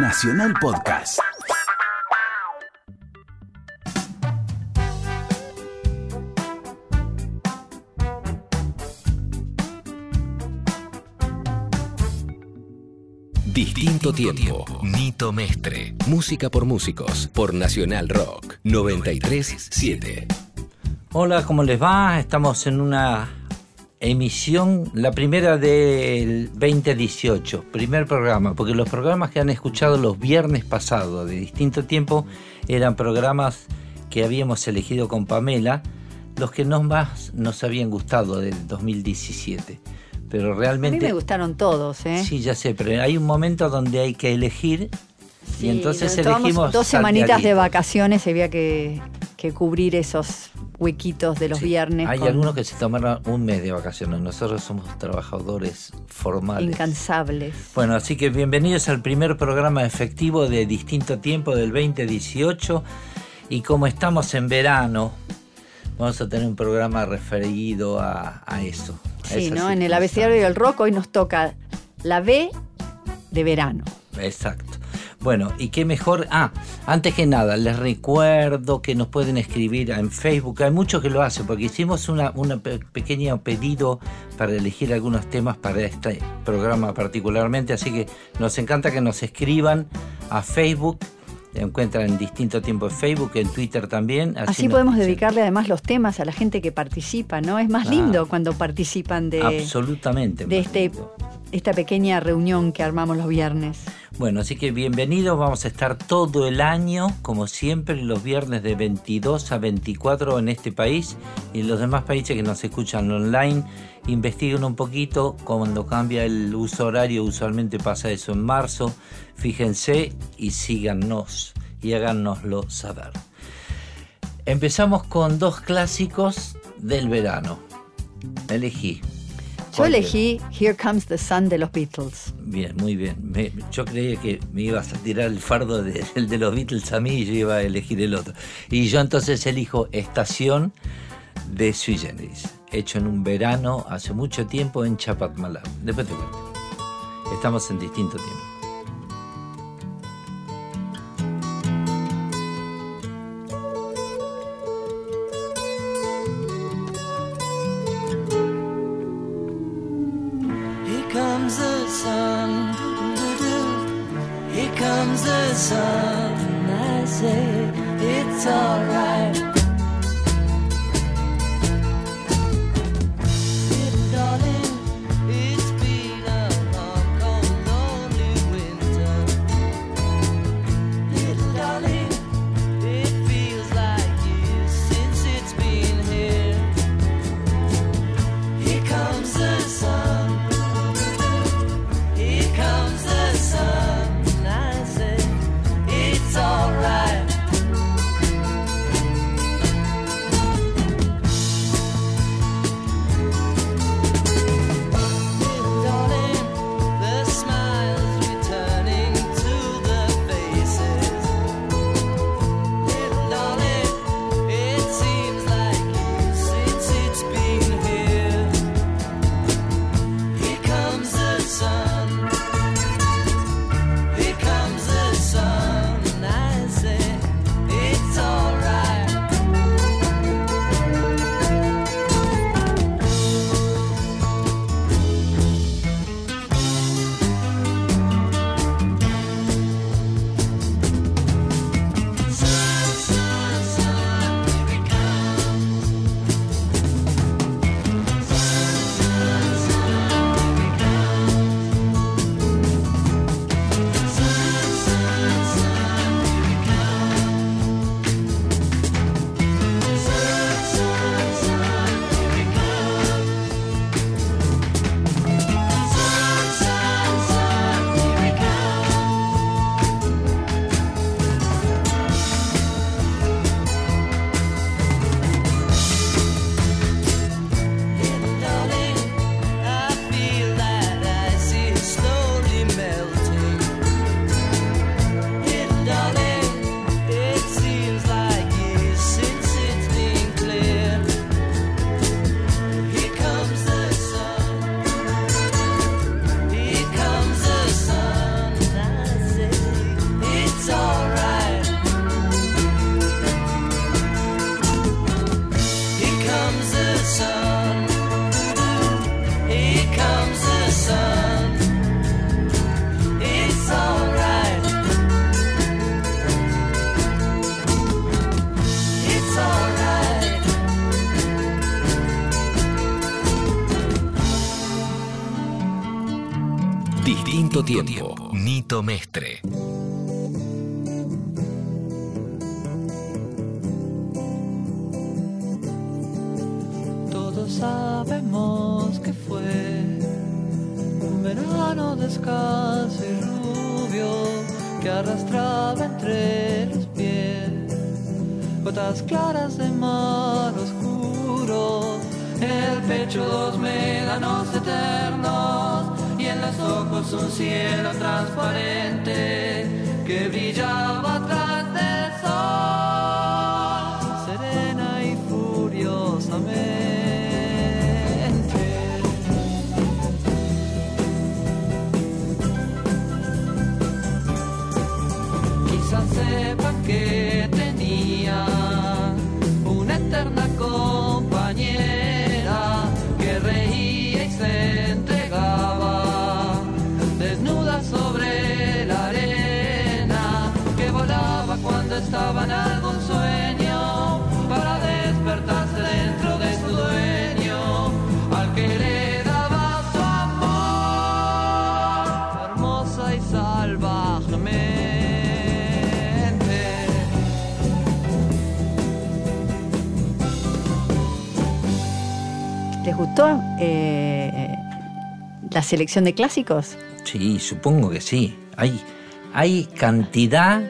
Nacional Podcast. Distinto tiempo. Nito Mestre. Música por músicos. Por Nacional Rock. 937. Hola, ¿cómo les va? Estamos en una emisión, la primera del 2018, primer programa, porque los programas que han escuchado los viernes pasados de distinto tiempo eran programas que habíamos elegido con Pamela, los que no más nos habían gustado del 2017. Pero realmente... A mí me gustaron todos, ¿eh? Sí, ya sé, pero hay un momento donde hay que elegir y entonces elegimos... Dos semanitas de vacaciones y había que, que cubrir esos huequitos de los Sí, viernes. Hay con- algunos que se tomaron un mes de vacaciones. Nosotros somos trabajadores formales. Incansables. Bueno, así que bienvenidos al primer programa efectivo de Distinto Tiempo del 2018. Y como estamos en verano, vamos a tener un programa referido a, a eso. a Sí, ¿no? En el abecedario del rock hoy nos toca la B de verano. Exacto. Bueno, y qué mejor. Ah, antes que nada, les recuerdo que nos pueden escribir en Facebook. Hay muchos que lo hacen, porque hicimos una, una pe- pequeño pedido para elegir algunos temas para este programa particularmente. Así que nos encanta que nos escriban a Facebook. Se encuentran en distinto tiempo en Facebook, en Twitter también. Así, podemos dicen- dedicarle además los temas a la gente que participa, ¿no? Es más Ah. lindo cuando participan de, Absolutamente. de este, lindo. esta pequeña reunión que armamos los viernes. Bueno, así que bienvenidos, vamos a estar todo el año, como siempre, los viernes de 22 a 24 en este país y en los demás países que nos escuchan online. Investiguen un poquito cuando cambia el uso horario, usualmente pasa eso en marzo. Fíjense y síganos y háganoslo saber. Empezamos con dos clásicos del verano. Elegí. Yo ¿Cuál elegí Here Comes the Sun de los Beatles. Bien, muy bien. Me- yo creía que me ibas a tirar el fardo de, el de los Beatles a mí y yo iba a elegir el otro. Y yo entonces elijo Estación de Sui Generis, hecho en un verano hace mucho tiempo en Chapatmalá. Después te cuento. Estamos en distinto tiempo. Tiempo. Nito Mestre. Gustó eh, la selección de clásicos? Sí, supongo que sí. Hay, hay cantidad.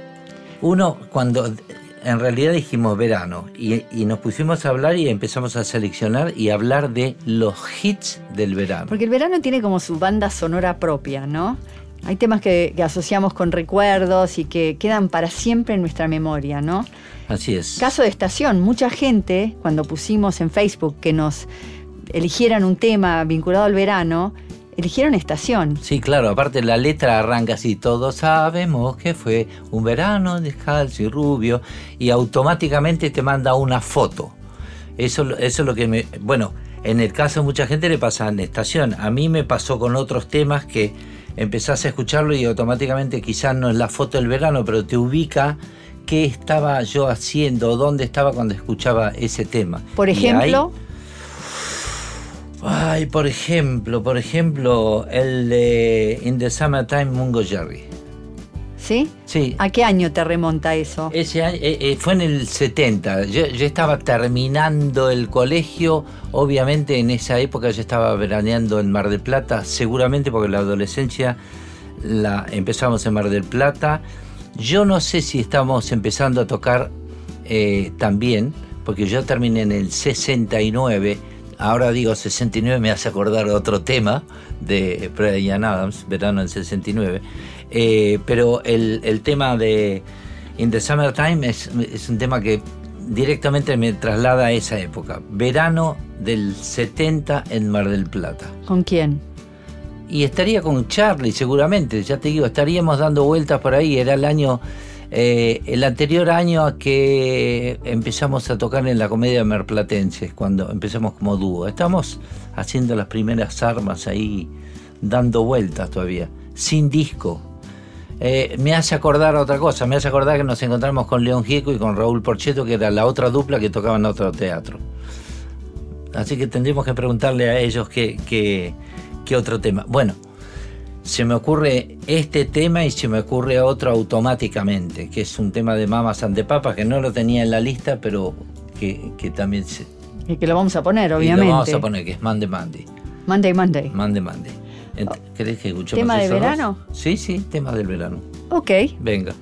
Uno, cuando en realidad dijimos verano y, y nos pusimos a hablar y empezamos a seleccionar y hablar de los hits del verano. Porque el verano tiene como su banda sonora propia, ¿no? Hay temas que, que asociamos con recuerdos y que quedan para siempre en nuestra memoria, ¿no? Así es. Caso de estación, mucha gente, cuando pusimos en Facebook que nos eligieran un tema vinculado al verano, eligieron estación. Sí, claro, aparte la letra arranca así, todos sabemos que fue un verano descalzo y rubio, y automáticamente te manda una foto. Eso, eso es lo que me... Bueno, en el caso de mucha gente le pasa en estación. A mí me pasó con otros temas que empezás a escucharlo y automáticamente quizás no es la foto del verano, pero te ubica qué estaba yo haciendo, dónde estaba cuando escuchaba ese tema. Por Y ahí- ejemplo, Ay, por ejemplo, por ejemplo, el de In the Summertime Mungo Jerry. ¿sí? Sí, ¿A qué año te remonta eso? ese año, eh, eh, fue en el 70. Yo, yo estaba terminando el colegio. Obviamente en esa época yo estaba veraneando en Mar del Plata, seguramente porque la adolescencia la empezamos en Mar del Plata. Yo no sé si estamos empezando a tocar eh, también, porque yo terminé en el 69. Ahora digo 69, me hace acordar otro tema de Brian Adams, verano del 69. Eh, pero el, el tema de In the Summertime es, es un tema que directamente me traslada a esa época. Verano del 70 en Mar del Plata. ¿Con quién? Y estaría con Charlie seguramente, ya te digo, estaríamos dando vueltas por ahí. Era el año, eh, el anterior año a que empezamos a tocar en la comedia merplatense, cuando empezamos como dúo. Estamos haciendo las primeras armas ahí, dando vueltas todavía, sin disco. Eh, me hace acordar otra cosa, me hace acordar que nos encontramos con León Gieco y con Raúl Porcheto, que era la otra dupla que tocaba en otro teatro. Así que tendríamos que preguntarle a ellos qué, qué otro tema. Bueno, se me ocurre este tema y se me ocurre otro automáticamente, que es un tema de Mamas and the Papas, que no lo tenía en la lista, pero que, que también se... Y que lo vamos a poner, y obviamente. lo vamos a poner, que es Mande Mande. Monday, Monday. Mande Mande. Ent- ¿Querés que escuchemos ¿Tema de esos dos? verano? Sí, sí, tema del verano. Ok. Venga.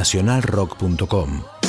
nacionalrock.com.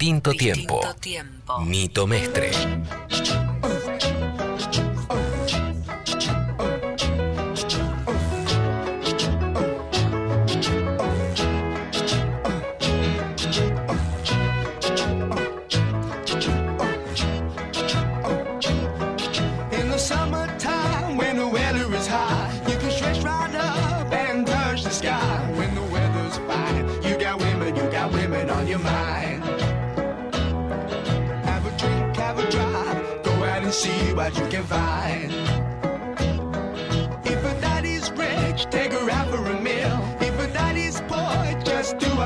Distinto, tiempo. tiempo. Nito Mestre.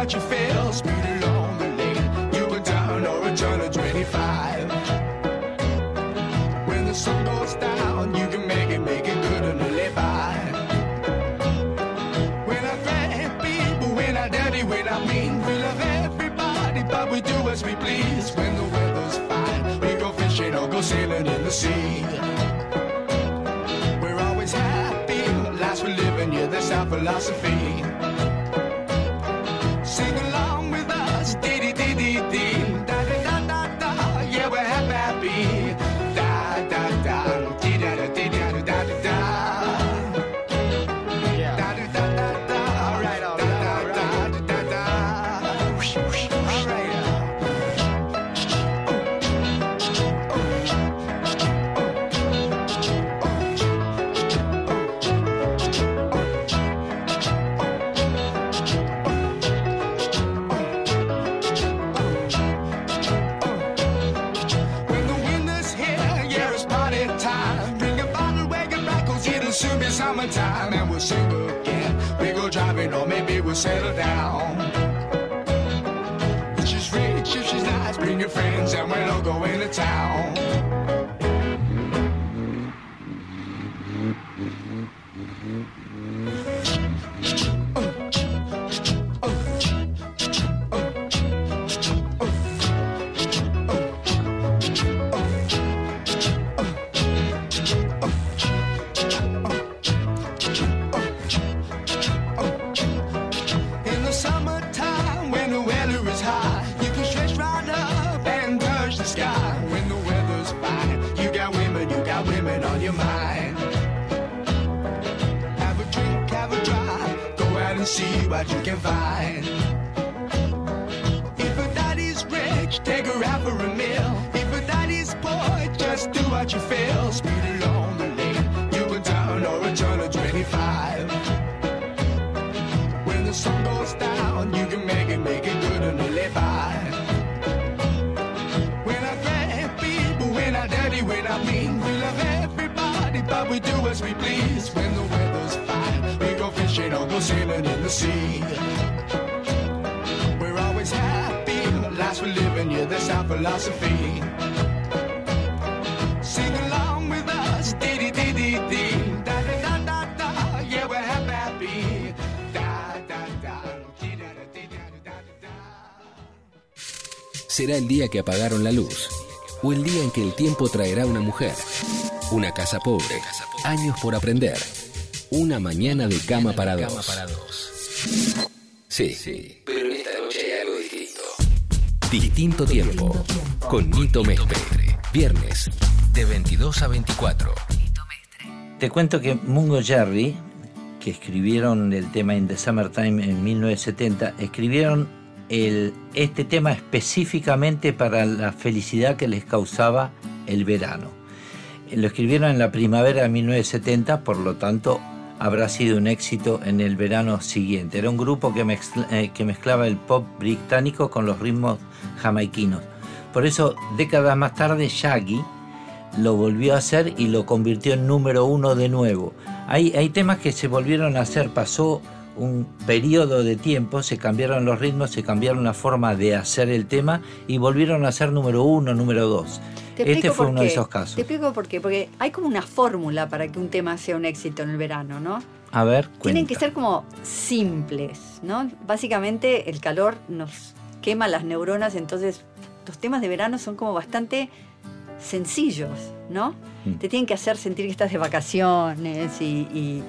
What you feel. Speed along the lane, you go down or a turn of 25. When the sun goes down, you can make it, make it good and live by. When I grab people, when I dirty, when I mean, we love everybody, but we do as we please. When the weather's fine, we go fishing or go sailing in the sea. We're always happy, lives we're living, yeah, that's our philosophy. Settle down. She's rich, if she's nice, bring your friends, and we'll all go into town. Será el día que apagaron la luz. O el día en que el tiempo traerá una mujer. Una casa pobre. Años por aprender. Una mañana de cama para dos. Sí, sí. Pero en esta noche hay algo distinto. Distinto tiempo. Con Nito Mestre. Viernes, de 22 a 24. Te cuento que Mungo Jerry, que escribieron el tema In the Summertime en 1970, escribieron el, este tema específicamente para la felicidad que les causaba el verano. Lo escribieron en la primavera de 1970, por lo tanto habrá sido un éxito en el verano siguiente. Era un grupo eh, que mezclaba el pop británico con los ritmos jamaiquinos. Por eso, décadas más tarde, Shaggy lo volvió a hacer y lo convirtió en número uno de nuevo. Hay temas que se volvieron a hacer, pasó un periodo de tiempo, se cambiaron los ritmos, se cambiaron la forma de hacer el tema y volvieron a ser número uno, número dos. Te Este fue uno de esos casos. Te explico por qué. Porque hay como una fórmula para que un tema sea un éxito en el verano, ¿no? A ver, Tienen que cuenta. ser como simples, ¿no? Básicamente el calor nos quema las neuronas, entonces los temas de verano son como bastante sencillos, ¿no? Mm. Te tienen que hacer sentir que estás de vacaciones y, y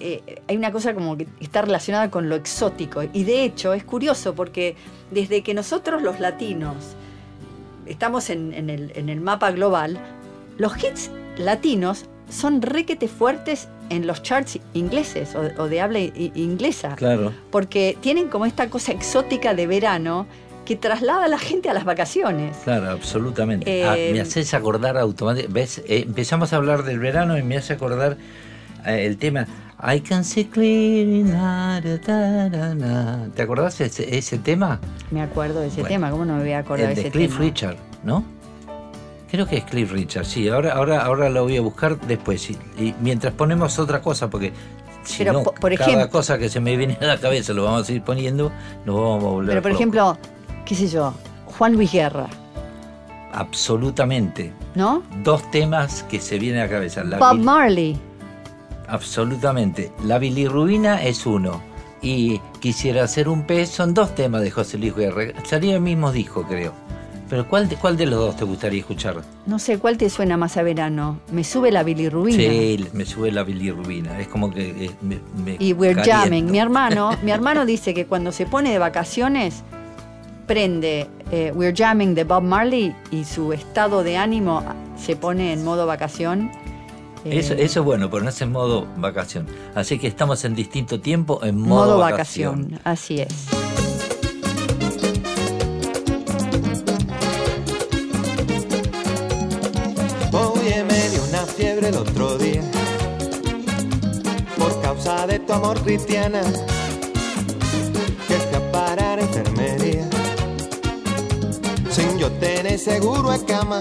eh, hay una cosa como que está relacionada con lo exótico. Y de hecho es curioso porque desde que nosotros los latinos estamos en, en el, en el mapa global, los hits latinos son requete fuertes en los charts ingleses o, o de habla inglesa. Claro. Porque tienen como esta cosa exótica de verano que traslada a la gente a las vacaciones. Claro, absolutamente. Eh, Ah, me haces acordar automáticamente. ¿Ves? Eh, empezamos a hablar del verano y me hace acordar eh, el tema I can see clearly. na, da, da, da, na. ¿Te acordás ese, ese tema? Me acuerdo de ese Bueno, tema, ¿cómo no me voy a acordar el de de ese Cliff tema? Richard, ¿no? Creo que es Cliff Richard, sí. Ahora, ahora, ahora lo voy a buscar después. Y, y mientras ponemos otra cosa, porque si Pero, no, por cada ejemplo- cosa que se me viene a la cabeza lo vamos a ir poniendo, nos vamos a volver Pero por ejemplo, qué sé yo, Juan Luis Guerra, Absolutamente. ¿no? Dos temas que se vienen a la cabeza. La Bob Marley. Absolutamente. La bilirrubina es uno. Y quisiera hacer un pez son dos temas de José Luis Guerra. Sería el mismo disco, creo. Pero ¿cuál de, ¿cuál de los dos te gustaría escuchar? No sé, ¿cuál te suena más a verano? Me sube la bilirrubina. Sí, me sube la bilirrubina. Es como que eh, me, me Y We're caliento. Jamming. Mi hermano, mi hermano dice que cuando se pone de vacaciones, prende eh, We're Jamming de Bob Marley y su estado de ánimo se pone en modo vacación. Eh, Eso, eso es bueno, ponerse en modo vacación. Así que estamos en distinto tiempo en modo, modo vacación. vacación. Así es. Oye, me dio una fiebre el otro día por causa de tu amor cristiana que fui a parar a enfermería sin yo tener seguro de cama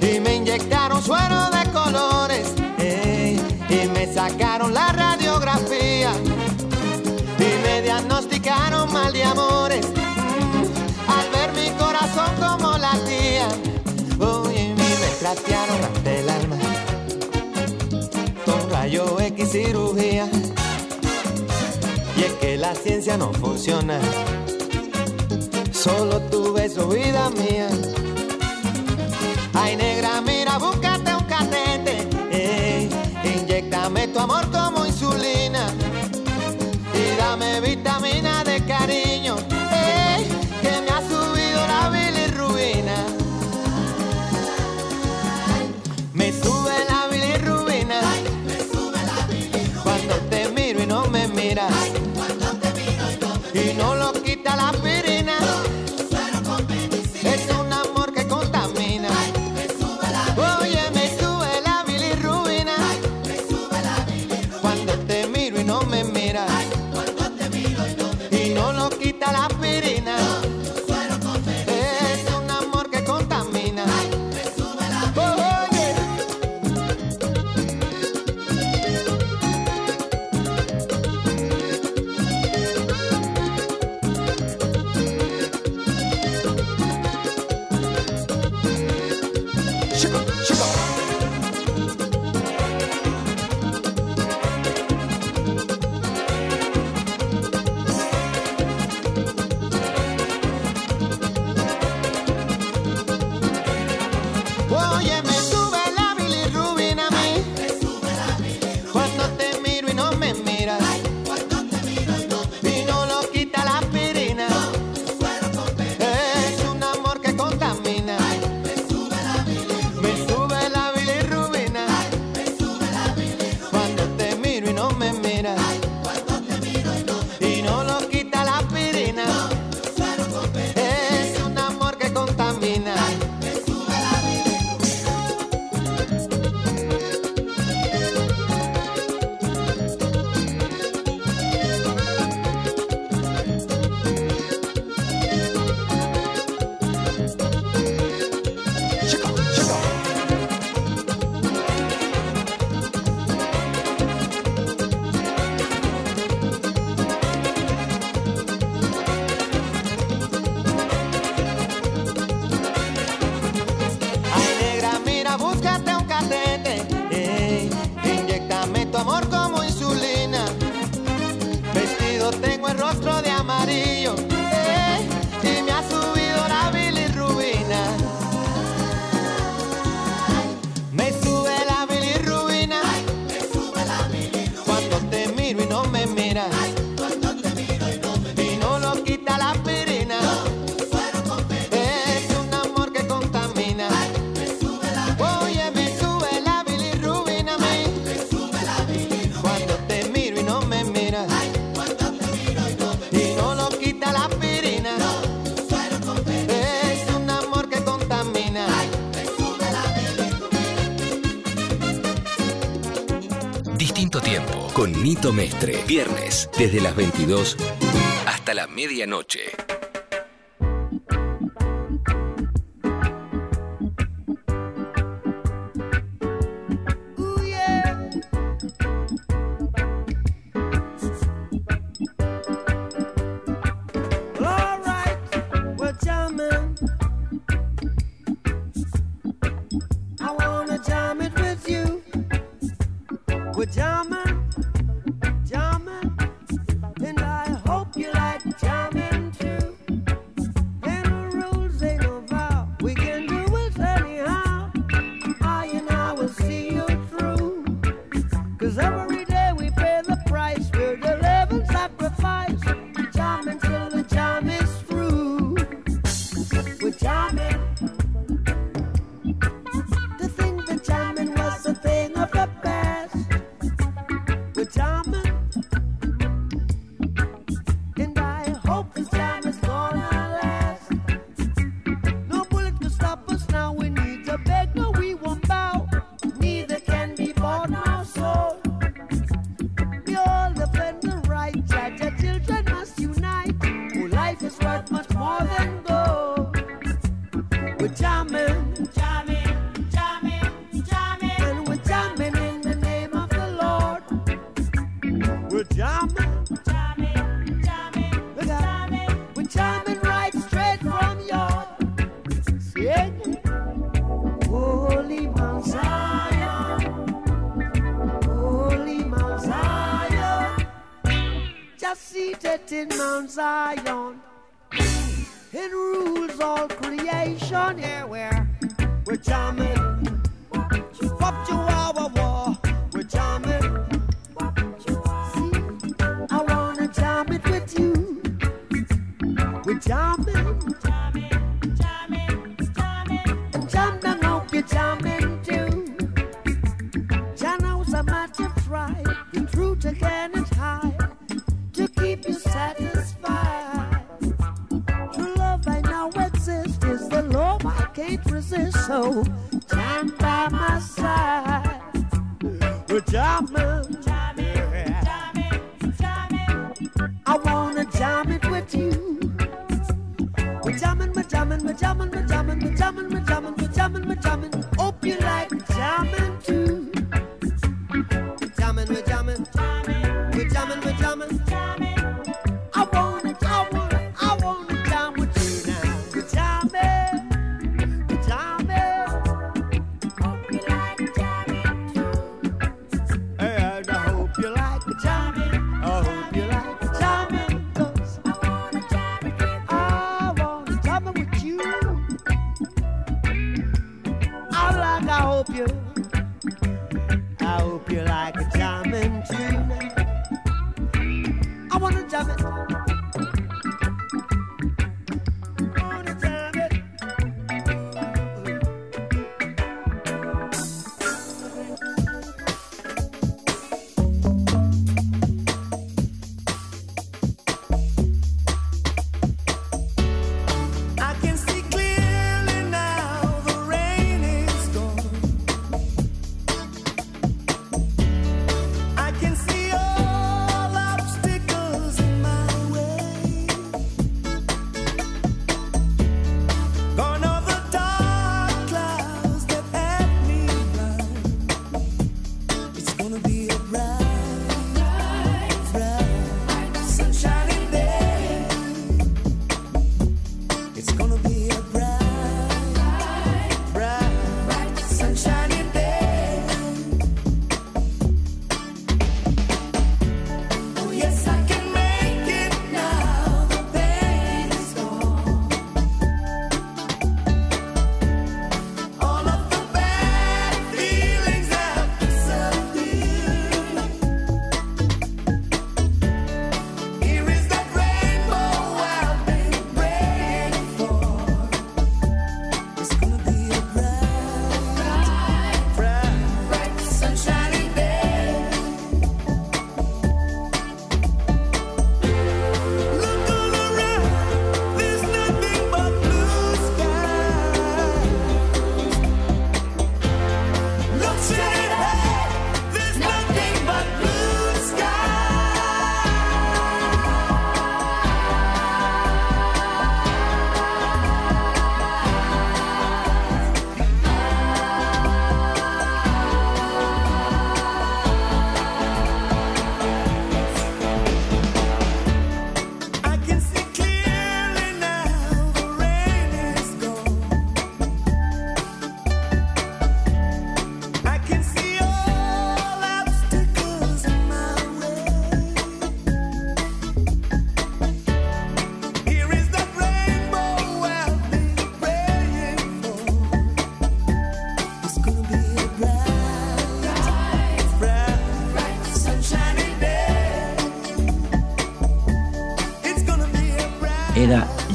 y me inyectaron suero de colores ey, y me sacaron la radiografía y me diagnosticaron mal de amores al ver mi corazón como latía Oye, y me trastearon hasta el alma con rayo X cirugía. Y es que la ciencia no funciona. Solo tu beso, vida mía. con Nito Mestre. Viernes, desde las 22 hasta la medianoche.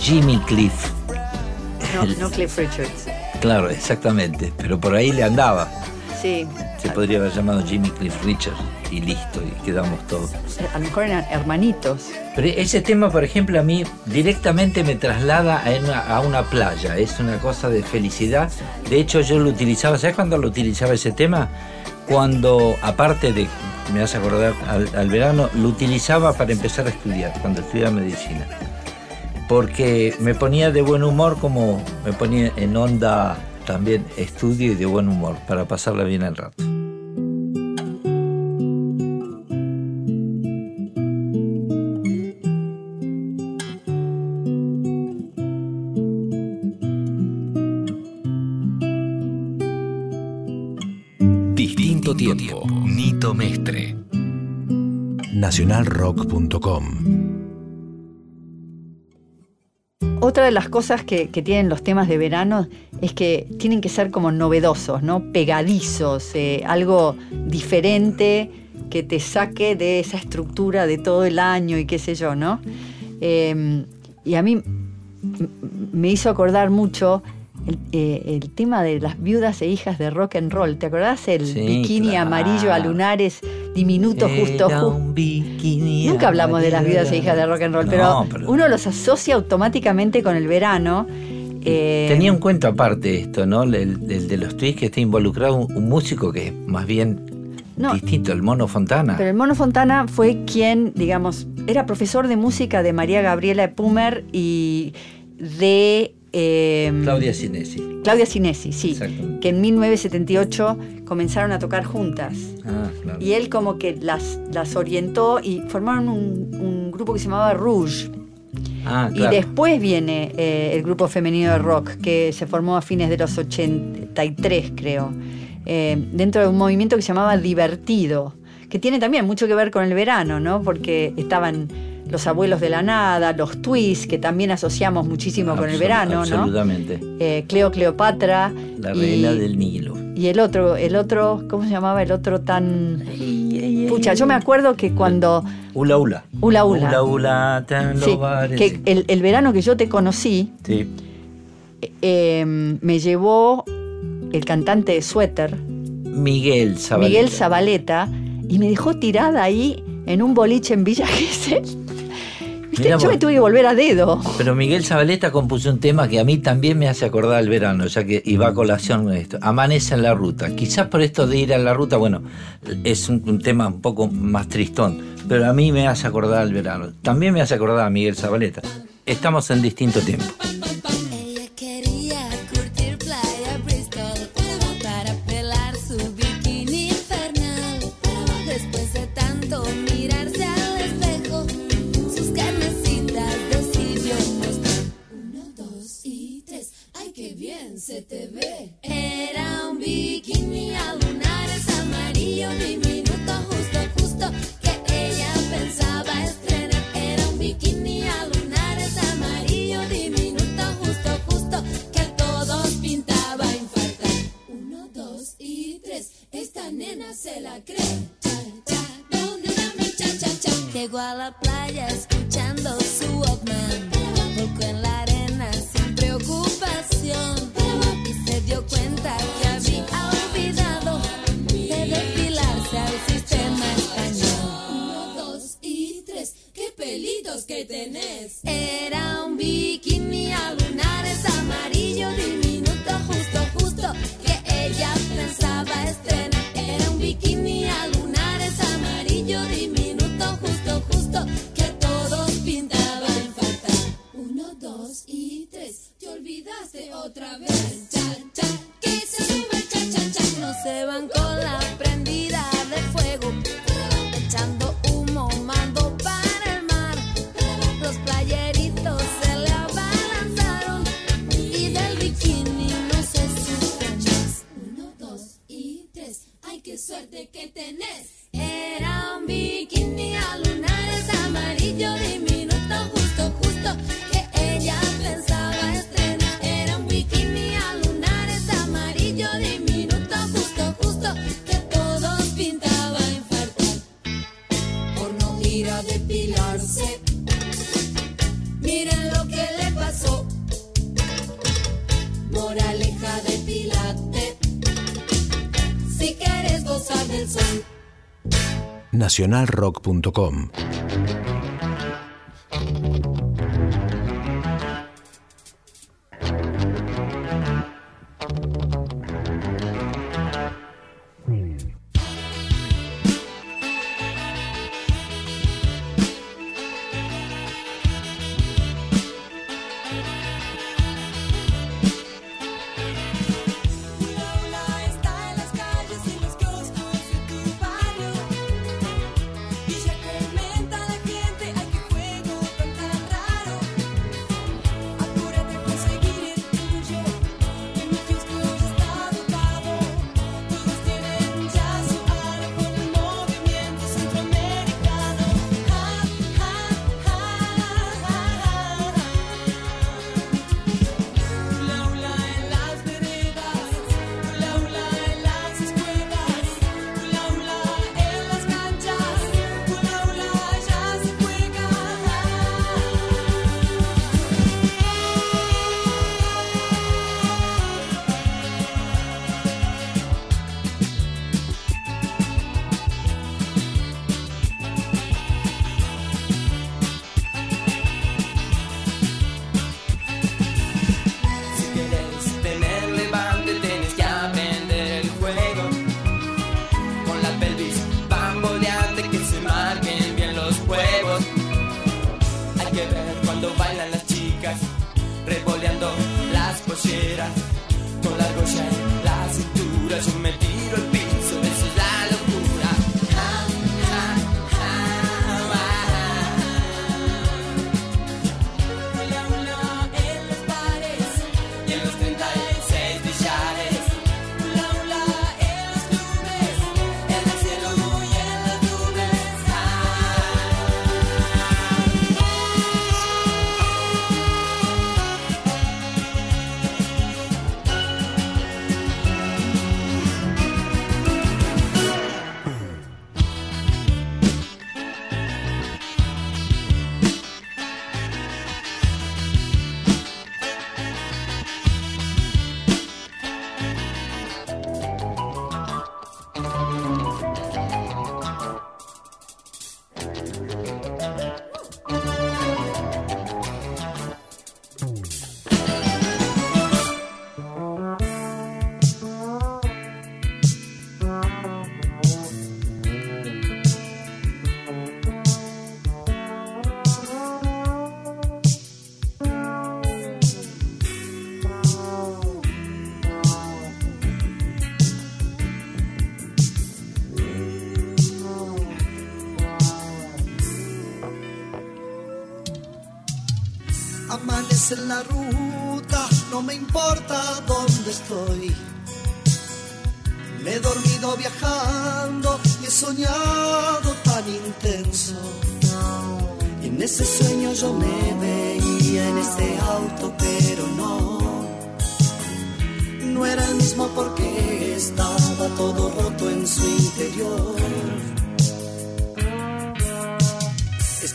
Jimmy Cliff. No, no Cliff Richards. Claro, exactamente, pero por ahí le andaba. Sí. Se podría haber llamado Jimmy Cliff Richard y listo, y quedamos todos. A lo mejor eran hermanitos. Pero ese tema, por ejemplo, a mí directamente me traslada a una, a una playa. Es una cosa de felicidad. De hecho, yo lo utilizaba. ¿Sabes cuándo lo utilizaba ese tema? Cuando, aparte de, me hace acordar al, al verano, lo utilizaba para empezar a estudiar, cuando estudiaba medicina. Porque me ponía de buen humor, como me ponía en onda también estudio y de buen humor, para pasarla bien el rato. Distinto tiempo. Nito Mestre. nacionalrock.com. Otra de las cosas que, que tienen los temas de verano es que tienen que ser como novedosos, ¿no? Pegadizos, eh, algo diferente que te saque de esa estructura de todo el año y qué sé yo, ¿no? Eh, y a mí me hizo acordar mucho el, eh, el tema de las viudas e hijas de rock and roll. ¿Te acordás? El Sí, bikini claro. amarillo a lunares, diminuto, justo, Nunca hablamos de las viudas e hijas de rock and roll, No, pero, pero- uno los asocia automáticamente con el verano. eh, Tenía un cuento aparte esto, ¿no? El, el de los tweets que está involucrado un, un músico que es más bien No. distinto, el Mono Fontana. Pero el Mono Fontana fue quien, digamos, era profesor de música de María Gabriela Pumer y de eh, Claudia Sinesi. Claudia Sinesi, sí, que en 1978 comenzaron a tocar juntas. Ah, claro. Y él como que las, las orientó y formaron un, un grupo que se llamaba Rouge. Ah, Y claro. después viene eh, el grupo femenino de rock, que se formó a fines de los 83, creo, eh, dentro de un movimiento que se llamaba Divertido, que tiene también mucho que ver con el verano, ¿no? Porque estaban los abuelos de la nada, los twists, que también asociamos muchísimo con el verano, ¿no? Absolutamente. Eh, Cleo Cleopatra. La y- reina del Nilo. y el otro, el otro, ¿cómo se llamaba? El otro tan... Pucha, yo me acuerdo que cuando... Ula Ula. Ula Ula. Ula Ula, tan Sí, que el, el verano que yo te conocí, Sí. eh, me llevó el cantante de Suéter, Miguel Zabaleta. Miguel Zabaleta, y me dejó tirada ahí en un boliche en Villa Gesell. Mirá Yo me tuve que volver a dedo. Pero Miguel Zabaleta compuso un tema que a mí también me hace acordar el verano, ya que iba a colación con esto. Amanece en la ruta. Quizás por esto de ir a la ruta, bueno, es un, un tema un poco más tristón, pero a mí me hace acordar el verano. También me hace acordar a Miguel Zabaleta. Estamos en distinto tiempo. Palapa. de que tenés. nacionalrock.com. En la ruta, no me importa dónde estoy. Me he dormido viajando y he soñado tan intenso. Y en ese sueño yo me veía en este auto, pero no. No era el mismo porque estaba todo roto en su interior.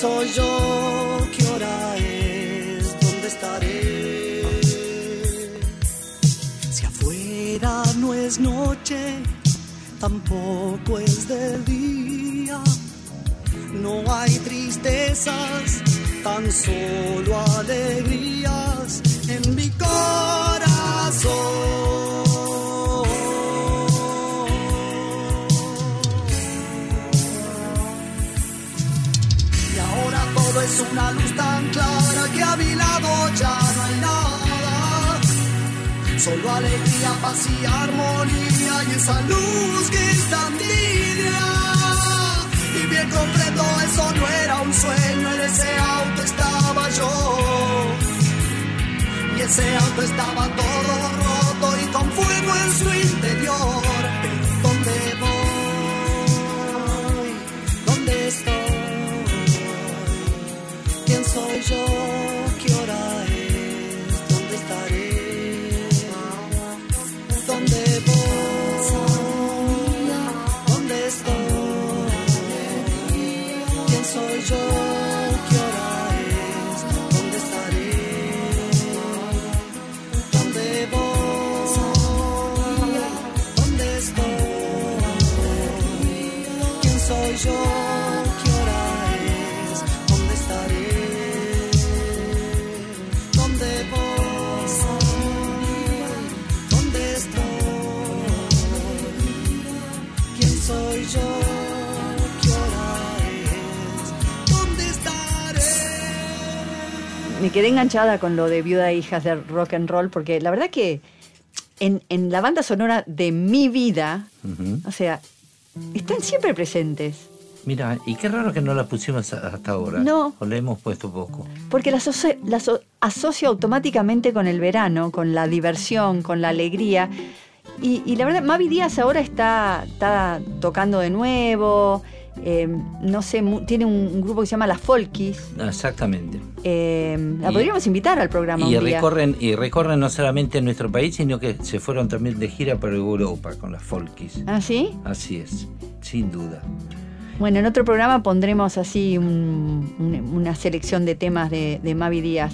¿Quién soy yo? ¿Qué hora es? ¿Dónde estaré? Si afuera no es noche, tampoco es de día. No hay tristezas, tan solo alegrías en mi corazón. Una luz tan clara que a mi lado ya no hay nada. Solo alegría, paz y armonía y esa luz que es tan tibia. Y bien comprendo, eso no era un sueño, en ese auto estaba yo. Y ese auto estaba todo roto y con fuego en su interior. ¿Quién soy me quedé enganchada con lo de Viuda e Hijas de Rock and Roll, porque la verdad que en, en la banda sonora de mi vida, o sea, están siempre presentes. Mira, y qué raro que no la pusimos hasta ahora. No. O la hemos puesto poco. Porque la, asocio, la aso- asocio automáticamente con el verano, con la diversión, con la alegría. Y, y la verdad, Mavi Díaz ahora está, está tocando de nuevo. Eh, no sé, tiene un, grupo que se llama Las Folkis. Exactamente. eh, la Y- podríamos invitar al programa Y un día. recorren, y recorren no solamente en nuestro país, sino que se fueron también de gira por Europa con las Folkis. ¿Ah, sí? Así es, sin duda. Bueno, en otro programa pondremos así un- un- una selección de temas de, de Mavi Díaz.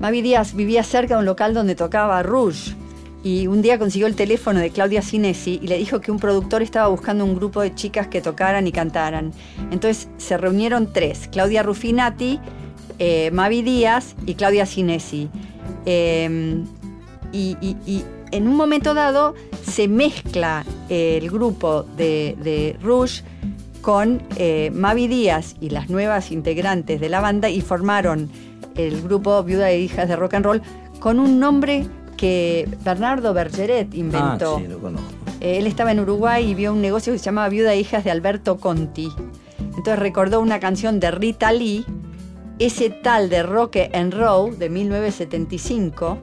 Mavi Díaz vivía cerca de un local donde tocaba Rouge y un día consiguió el teléfono de Claudia Cinesi y le dijo que un productor estaba buscando un grupo de chicas que tocaran y cantaran. Entonces se reunieron tres, Claudia Rufinati, eh, Mavi Díaz y Claudia Cinesi. Eh, y, en un momento dado se mezcla eh, el grupo de, de Rouge con eh, Mavi Díaz y las nuevas integrantes de la banda y formaron el grupo Viuda e Hijas de Rock and Roll con un nombre que Bernardo Bergeret inventó. Ah, sí, lo conozco. Eh, él estaba en Uruguay y vio un negocio que se llamaba Viuda e Hijas de Alberto Conti. Entonces recordó una canción de Rita Lee, ese tal de Rock and Roll de 1975,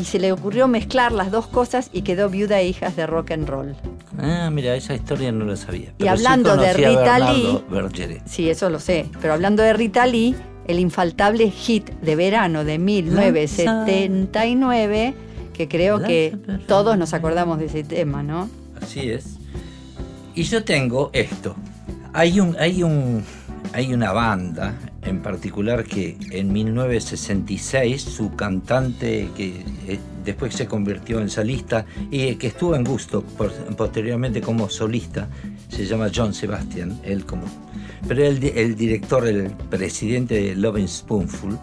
y se le ocurrió mezclar las dos cosas y quedó Viuda e Hijas de Rock and Roll. Ah, mira, esa historia no la sabía. Y Pero sí hablando de conocía a Rita Lee- Bergeret. Sí, eso lo sé. Pero hablando de Rita Lee, el infaltable hit de verano de 1979, que creo que todos nos acordamos de ese tema, ¿no? Así es. Y yo tengo esto. Hay un, hay un, hay una banda en particular que en 1966 su cantante que eh, después se convirtió en solista y que estuvo en gusto por- posteriormente como solista se llama John Sebastian él como pero el, di- el director el presidente de Loving Spoonful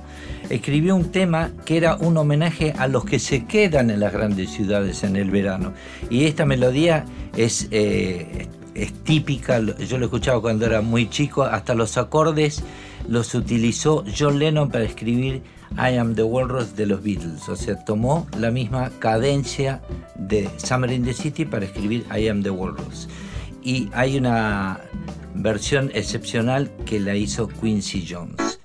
escribió un tema que era un homenaje a los que se quedan en las grandes ciudades en el verano y esta melodía es eh, es típica, yo lo escuchaba cuando era muy chico, hasta los acordes los utilizó John Lennon para escribir I Am the Walrus de los Beatles, o sea, tomó la misma cadencia de Summer in the City para escribir I Am the Walrus. Y hay una versión excepcional que la hizo Quincy Jones.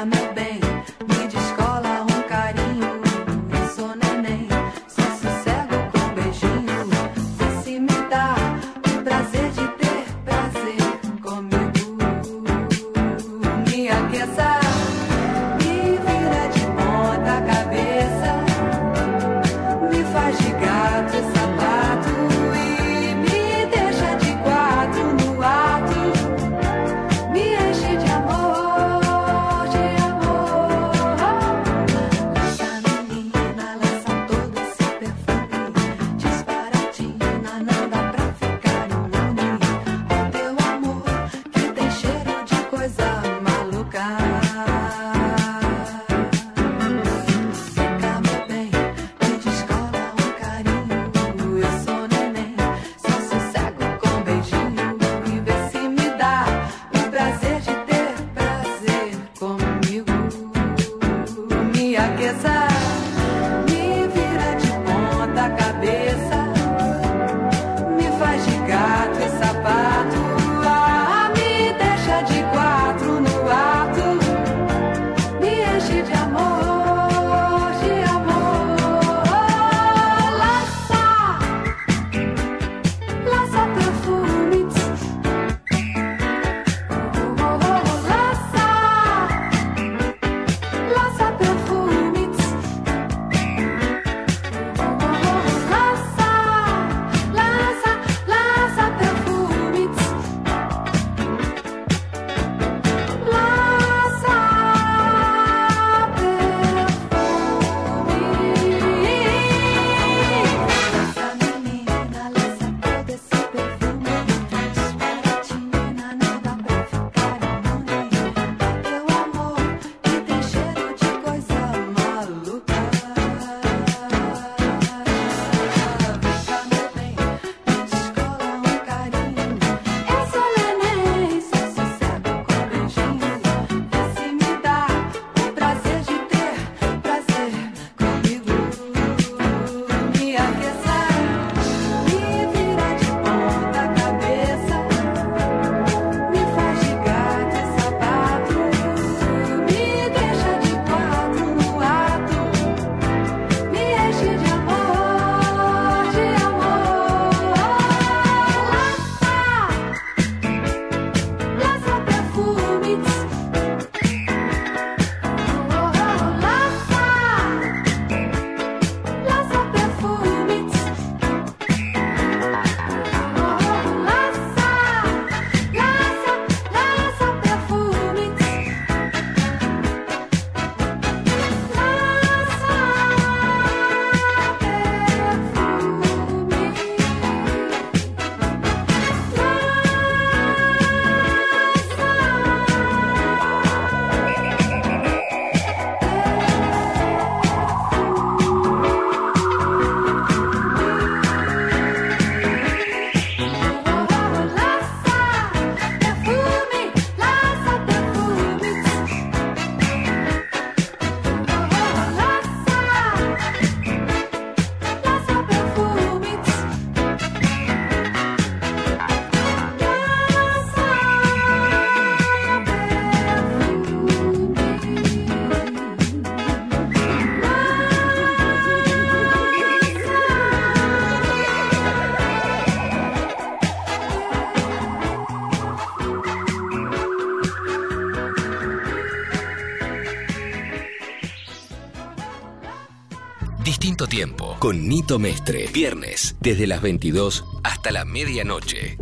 llama. con Nito Mestre. Viernes, desde las 22 hasta la medianoche.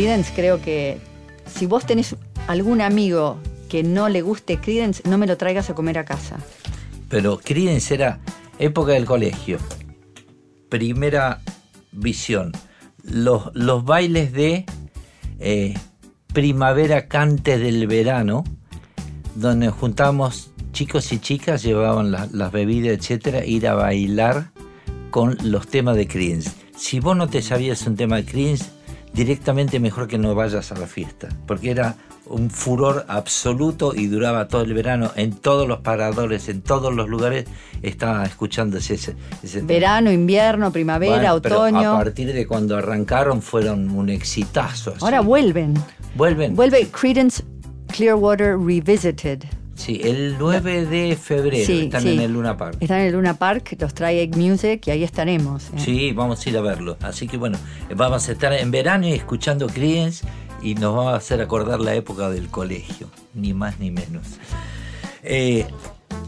Credence creo que si vos tenés algún amigo que no le guste Credence, no me lo traigas a comer a casa. Pero Creedence era época del colegio. Primera visión. Los, los bailes de eh, primavera cante del verano, donde nos juntábamos chicos y chicas, llevaban la- las bebidas, etcétera, ir a bailar con los temas de Creedence. Si vos no te sabías un tema de Creedence, directamente mejor que no vayas a la fiesta, porque era un furor absoluto y duraba todo el verano en todos los paradores, en todos los lugares, estaba escuchándose ese. Verano, invierno, primavera, Bueno, pero otoño. A partir de cuando arrancaron fueron un exitazo. Ahora vuelven. vuelven. Vuelve Credence Clearwater Revisited. Sí, el 9 de febrero Sí, están sí. en el Luna Park. Están en el Luna Park, los trae Egg Music y ahí estaremos. ¿eh? Sí, vamos a ir a verlo. Así que bueno, vamos a estar en verano y escuchando Creedence y nos va a hacer acordar la época del colegio, ni más ni menos. Eh,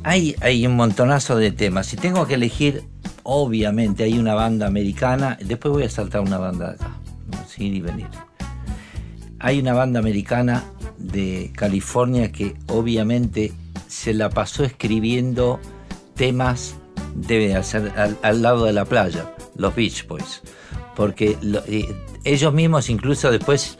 hay, hay un montonazo de temas. Si tengo que elegir, obviamente hay una banda americana, después voy a saltar una banda de acá, a ir y venir. Hay una banda americana de California que obviamente se la pasó escribiendo temas, debe hacer al, lado de la playa, los Beach Boys. Porque eh, ellos mismos incluso después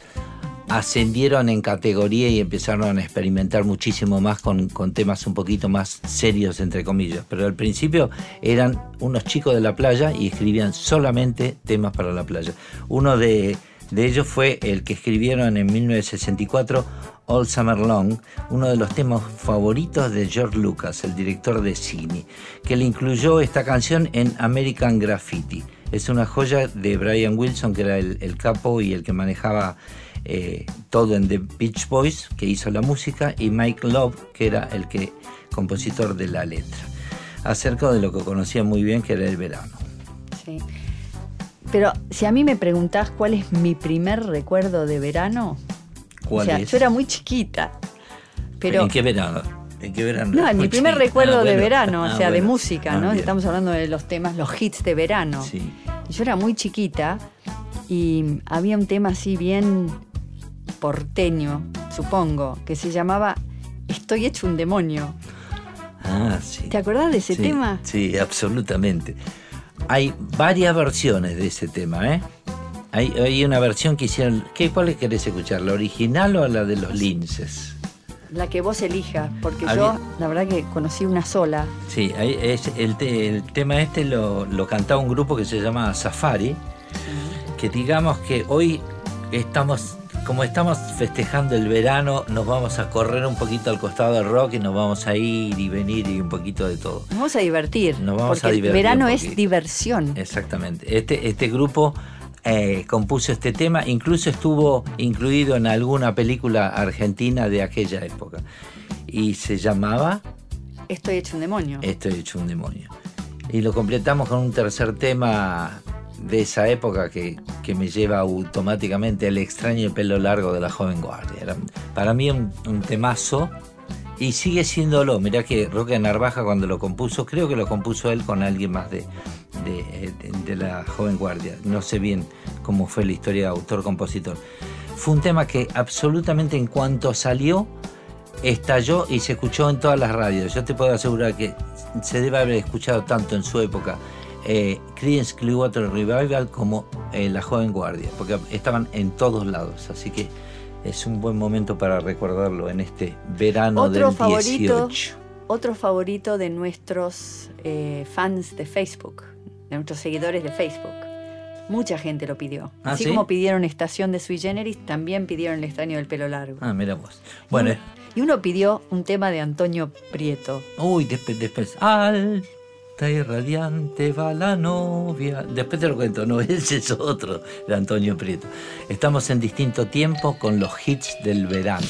ascendieron en categoría y empezaron a experimentar muchísimo más con, con temas un poquito más serios, entre comillas. Pero al principio eran unos chicos de la playa y escribían solamente temas para la playa. Uno de, de ellos fue el que escribieron en 1964, All Summer Long, uno de los temas favoritos de George Lucas, el director de cine, que le incluyó esta canción en American Graffiti. Es una joya de Brian Wilson, que era el, capo y el que manejaba eh, todo en The Beach Boys, que hizo la música, y Mike Love, que era el que compositor de la letra. Acerca de lo que conocía muy bien, que era el verano. Sí. Pero si a mí me preguntás cuál es mi primer recuerdo de verano, ¿Cuál o sea, es? yo era muy chiquita. Pero ¿En qué verano? ¿En qué verano? no, en mi primer chiquita. recuerdo Ah, de bueno. verano, Ah, o sea, de música, Ah, ¿no? bien. Estamos hablando de los temas, los hits de verano. Sí. Yo era muy chiquita y había un tema así bien porteño, supongo, que se llamaba Estoy hecho un demonio. Ah, sí. ¿Te acordás de ese Sí, tema? Sí, absolutamente. Hay varias versiones de ese tema, ¿eh? Hay, hay una versión que hicieron. ¿qué, ¿Cuál querés escuchar? ¿La original o la de los linces? La que vos elijas, porque Había- yo la verdad que conocí una sola. Sí, hay- es- el, te- el tema este lo, lo cantaba un grupo que se llama Safari, que digamos que hoy estamos, como estamos festejando el verano, nos vamos a correr un poquito al costado del rock y nos vamos a ir y venir y un poquito de todo. Nos vamos a divertir. Nos vamos porque a divertir el verano es diversión. Exactamente. Este, este grupo eh, compuso este tema, incluso estuvo incluido en alguna película argentina de aquella época. Y se llamaba Estoy hecho un demonio. Estoy hecho un demonio. Y lo completamos con un tercer tema de esa época que, que me lleva automáticamente al extraño pelo largo de la joven guardia. Era para mí un, un temazo y sigue siéndolo. Mirá que Roque Narvaja cuando lo compuso, creo que lo compuso él con alguien más de, de, de- de la joven guardia. No sé bien cómo fue la historia de autor-compositor. Fue un tema que absolutamente en cuanto salió, estalló y se escuchó en todas las radios. Yo te puedo asegurar que se debe haber escuchado tanto en su época eh, Creedence Clearwater Revival como eh, La Joven Guardia, porque estaban en todos lados. Así que es un buen momento para recordarlo en este verano Otro del favorito, 18. otro favorito de nuestros eh, fans de Facebook, de nuestros seguidores de Facebook. Mucha gente lo pidió. ¿Ah, Así sí? como pidieron Estación de Sui Generis, también pidieron El extraño del pelo largo. Ah, mira vos. Bueno, Y uno pidió un tema de Antonio Prieto. uy, después, después. Alta y radiante va la novia. Después te lo cuento, no, ese es otro de Antonio Prieto. Estamos en distinto tiempo con los hits del verano.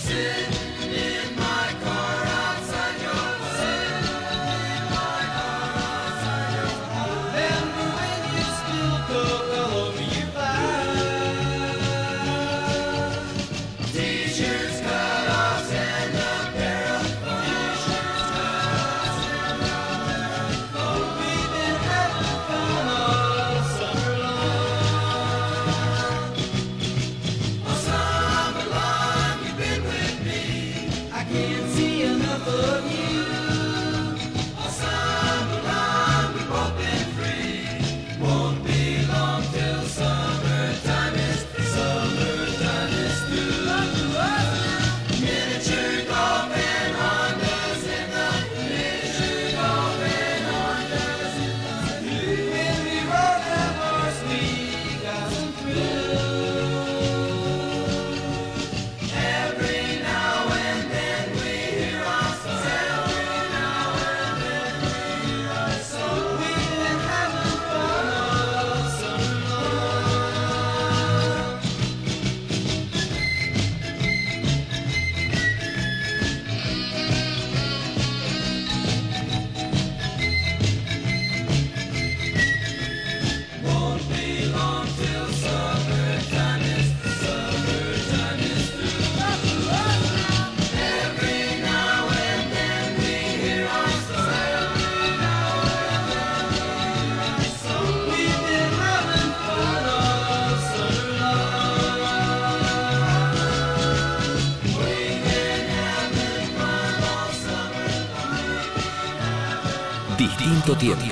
Tiempo,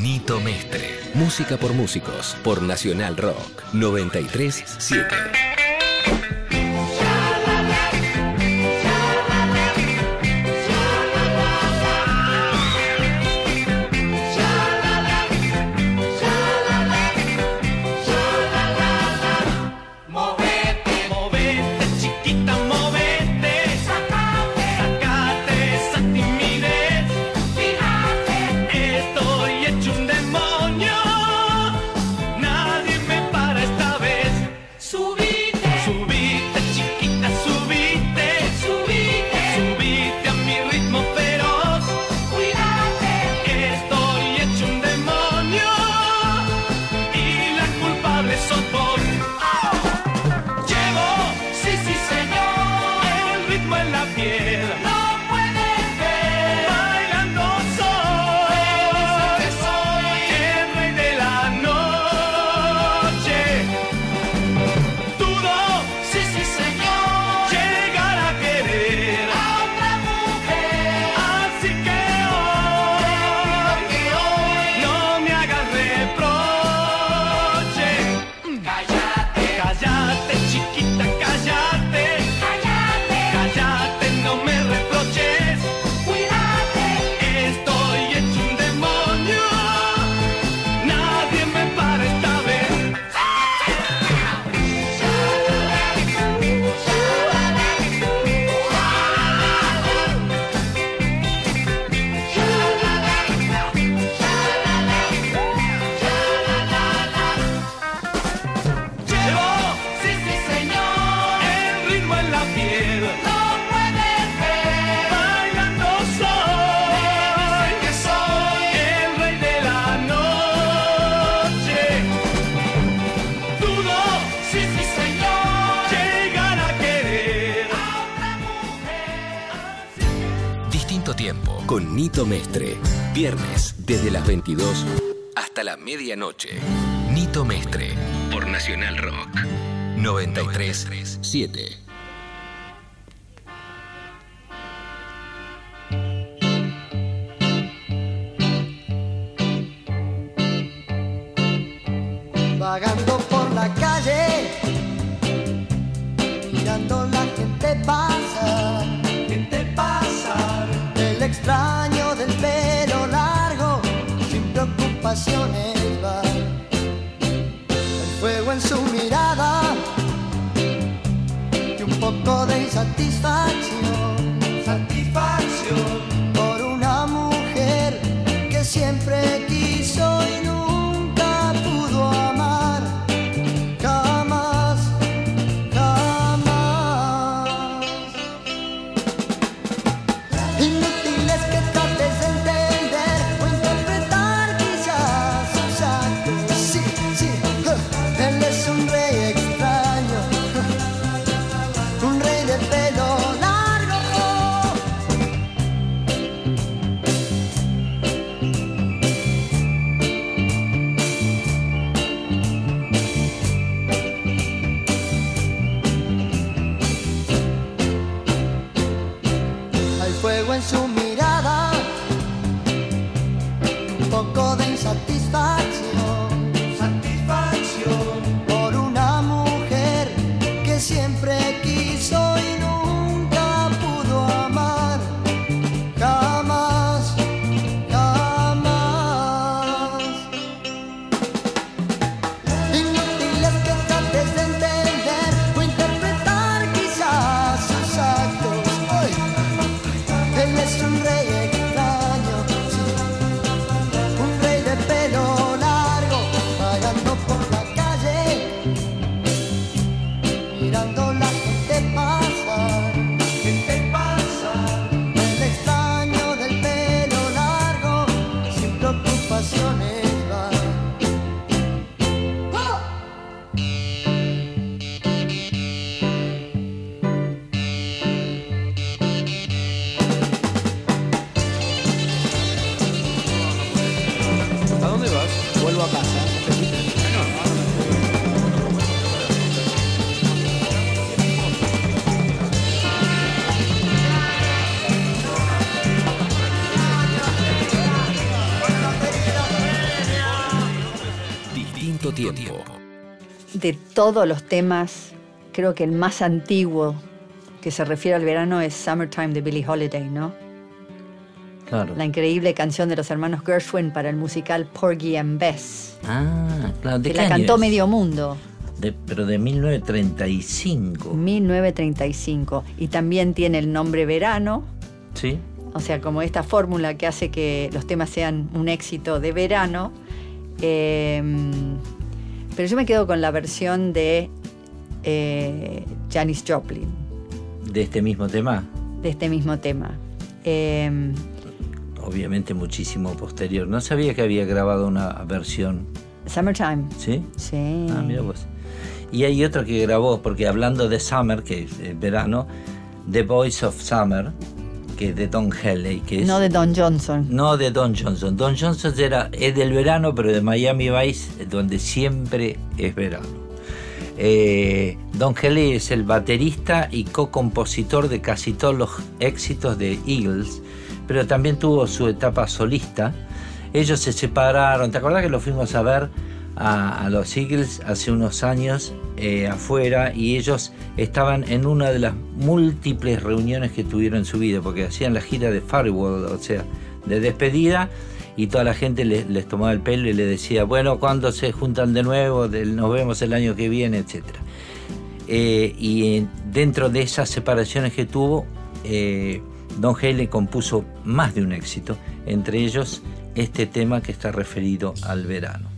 Nito Mestre. Música por músicos, por Nacional Rock 937. medianoche. Nito Mestre. Por Nacional Rock. 93.7. todos los temas, creo que el más antiguo que se refiere al verano es Summertime de Billie Holiday, ¿no? Claro. La increíble canción de los hermanos Gershwin para el musical Porgy and Bess, Ah, claro. ¿De que la cantó es? medio mundo, De- pero de 1935. 1935. Y también tiene el nombre verano, ¿Sí? o sea, como esta fórmula que hace que los temas sean un éxito de verano. Eh, pero yo me quedo con la versión de eh, Janis Joplin, De este mismo tema. de este mismo tema. Eh, Obviamente muchísimo posterior. No sabía que había grabado una versión. Summertime. ¿Sí? Sí. Ah, mira vos. Y hay otro que grabó, porque hablando de Summer, que es el verano, The Voice of Summer, que es de Don Henley, que es... No de Don Johnson. No de Don Johnson. Don Johnson era, es del verano, pero de Miami Vice, donde siempre es verano. Eh, Don Henley es el baterista y co-compositor de casi todos los éxitos de Eagles, pero también tuvo su etapa solista. Ellos se separaron, ¿te acuerdas que lo fuimos a ver a, los Eagles hace unos años eh, afuera y ellos estaban en una de las múltiples reuniones que tuvieron en su vida, porque hacían la gira de Farewell, o sea, de despedida, y toda la gente les, les tomaba el pelo y le decía, bueno, ¿cuándo se juntan de nuevo? Nos vemos el año que viene, etc. y eh, dentro de esas separaciones que tuvo, eh, Don Haley compuso más de un éxito, entre ellos este tema que está referido al verano.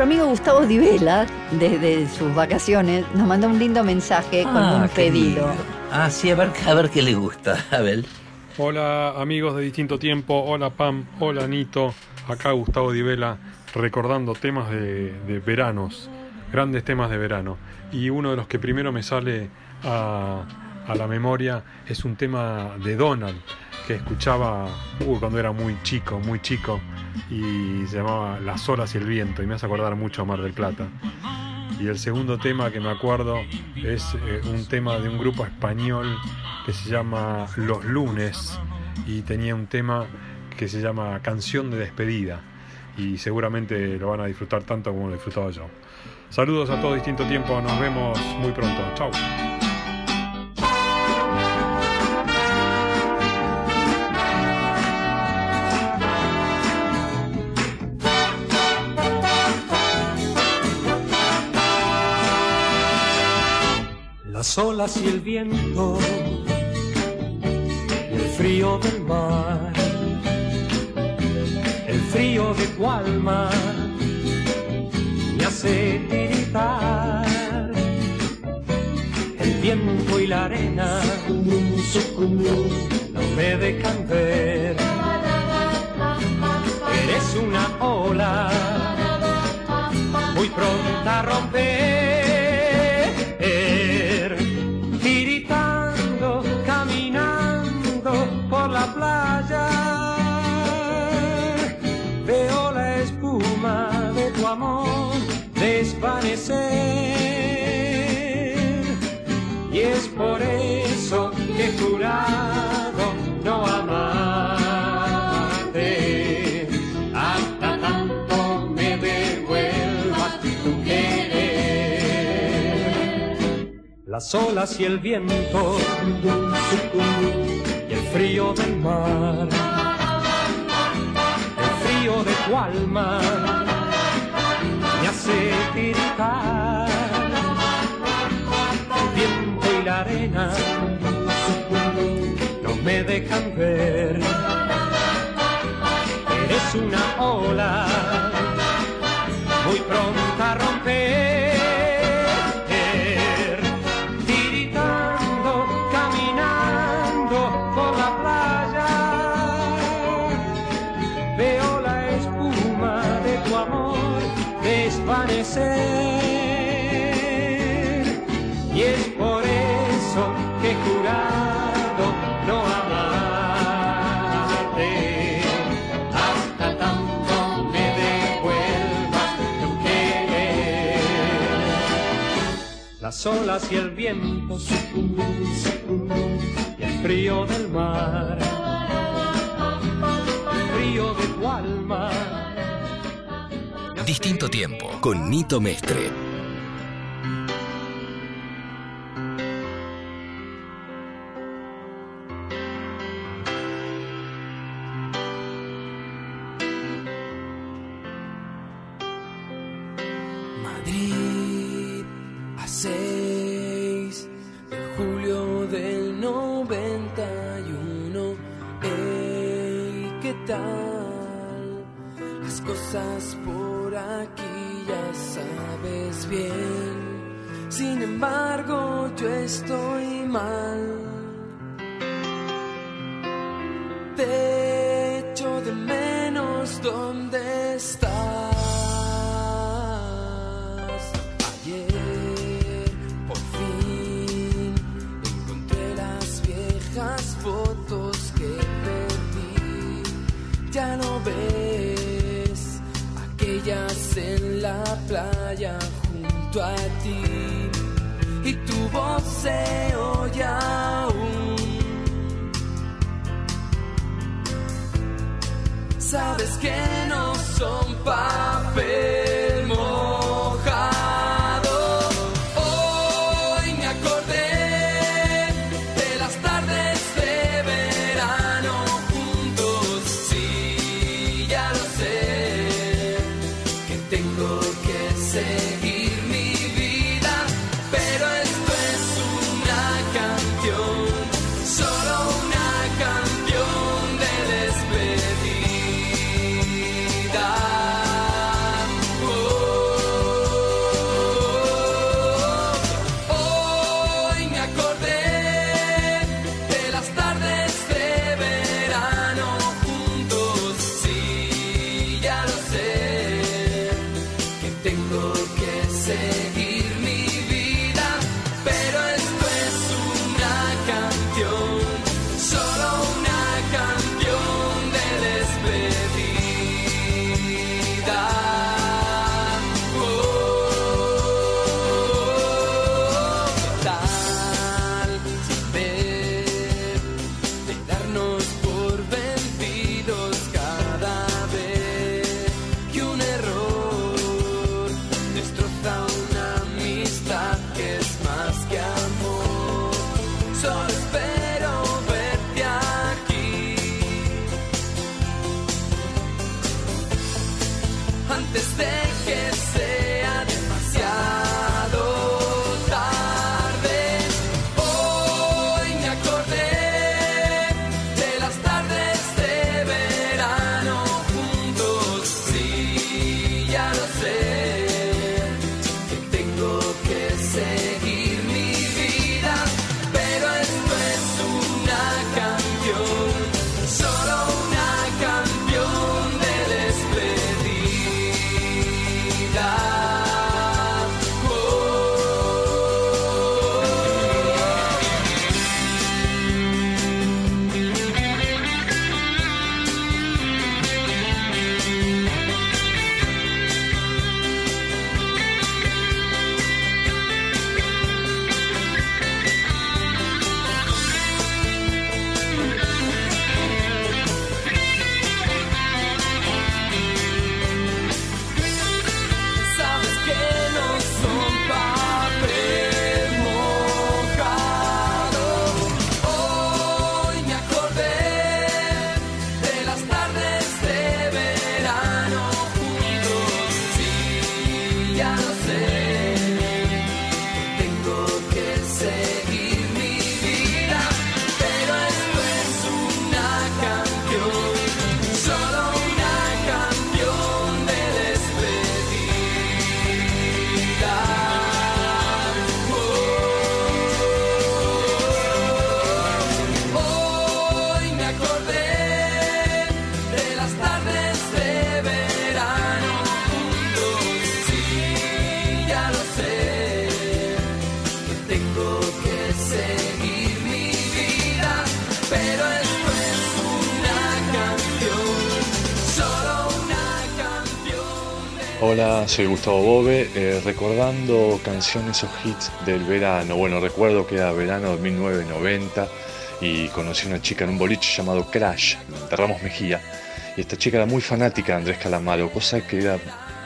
nuestro amigo Gustavo Divela, desde sus vacaciones, nos mandó un lindo mensaje con Ah, un pedido. lindo. Ah, sí, a ver, a ver qué le gusta. A ver. Hola amigos de distinto tiempo, hola Pam, hola Nito, acá Gustavo Divela recordando temas de, de veranos, grandes temas de verano. Y uno de los que primero me sale a, a la memoria es un tema de Donald que escuchaba uh, cuando era muy chico, muy chico, y se llamaba Las olas y el viento, y me hace acordar mucho a Mar del Plata. Y el segundo tema que me acuerdo es eh, un tema de un grupo español que se llama Los Lunes y tenía un tema que se llama Canción de Despedida y seguramente lo van a disfrutar tanto como lo disfrutaba yo. Saludos a todo distinto tiempo, nos vemos muy pronto. Chao. Las olas y el viento y el frío del mar, el frío de tu alma me hace tiritar. El viento y la arena no me dejan ver. Eres una ola muy pronta a romper. Y es por eso que he jurado no amarte. Hasta tanto me devuelvas tu querer. Las olas y el viento y el frío del mar. El frío de tu alma hace tiritar. El viento y la arena no me dejan ver. Eres una ola muy pronta a romper. Las olas y el viento y el frío del mar. El frío de tu alma. Distinto tiempo con Nito Mestre. Hola, soy Gustavo Bobe, eh, recordando canciones o hits del verano. Bueno, recuerdo que era verano de 1990 y conocí a una chica en un boliche llamado Crash, de Ramos Mejía. Y esta chica era muy fanática de Andrés Calamaro, cosa que era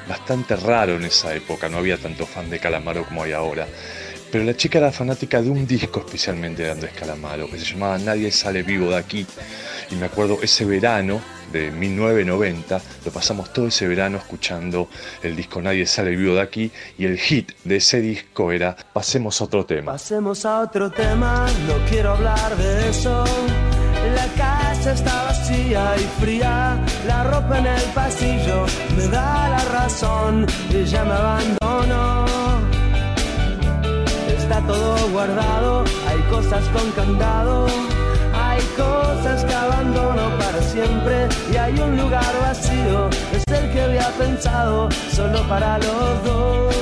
bastante raro en esa época, no había tanto fan de Calamaro como hay ahora. Pero la chica era fanática de un disco especialmente de Andrés Calamaro, que se llamaba Nadie sale vivo de aquí. Y me acuerdo ese verano de 1990, lo pasamos todo ese verano escuchando el disco Nadie sale vivo de aquí y el hit de ese disco era Pasemos a otro tema. Pasemos a otro tema, no quiero hablar de eso. La casa está vacía y fría, la ropa en el pasillo me da la razón, ella me abandonó. Está todo guardado, hay cosas con candado, cosas que abandono para siempre y hay un lugar vacío, es el que había pensado solo para los dos.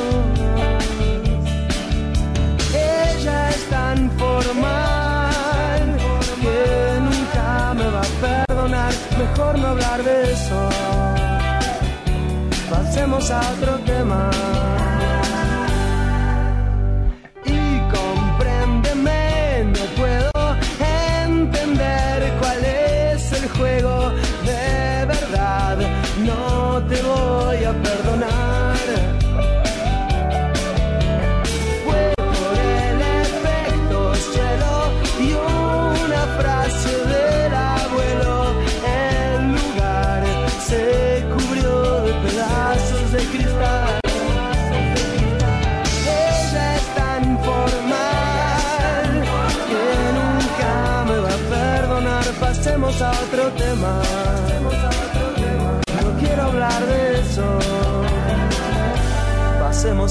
Ella es tan formal que nunca me va a perdonar, mejor no hablar de eso. Pasemos a otro tema.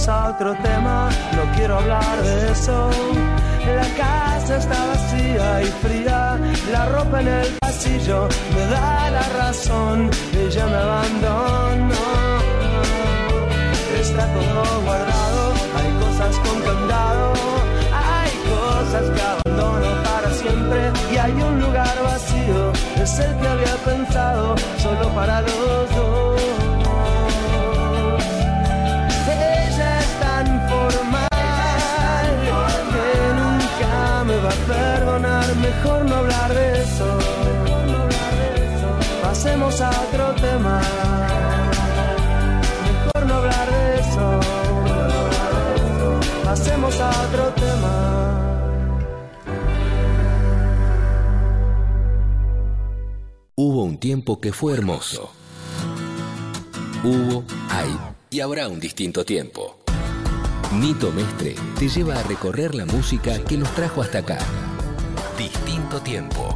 Pasemos a otro tema, no quiero hablar de eso. La casa está vacía y fría, la ropa en el pasillo me da la razón, ella me abandonó. Está todo guardado, hay cosas con candado, hay cosas que abandono para siempre y hay un lugar vacío, es el que había pensado solo para los dos. Mejor no hablar de eso. Pasemos a otro tema. Mejor no hablar de eso. Pasemos a otro tema. Hubo un tiempo que fue hermoso. Hubo, hay y habrá un distinto tiempo. Nito Mestre te lleva a recorrer la música que nos trajo hasta acá. Distinto tiempo.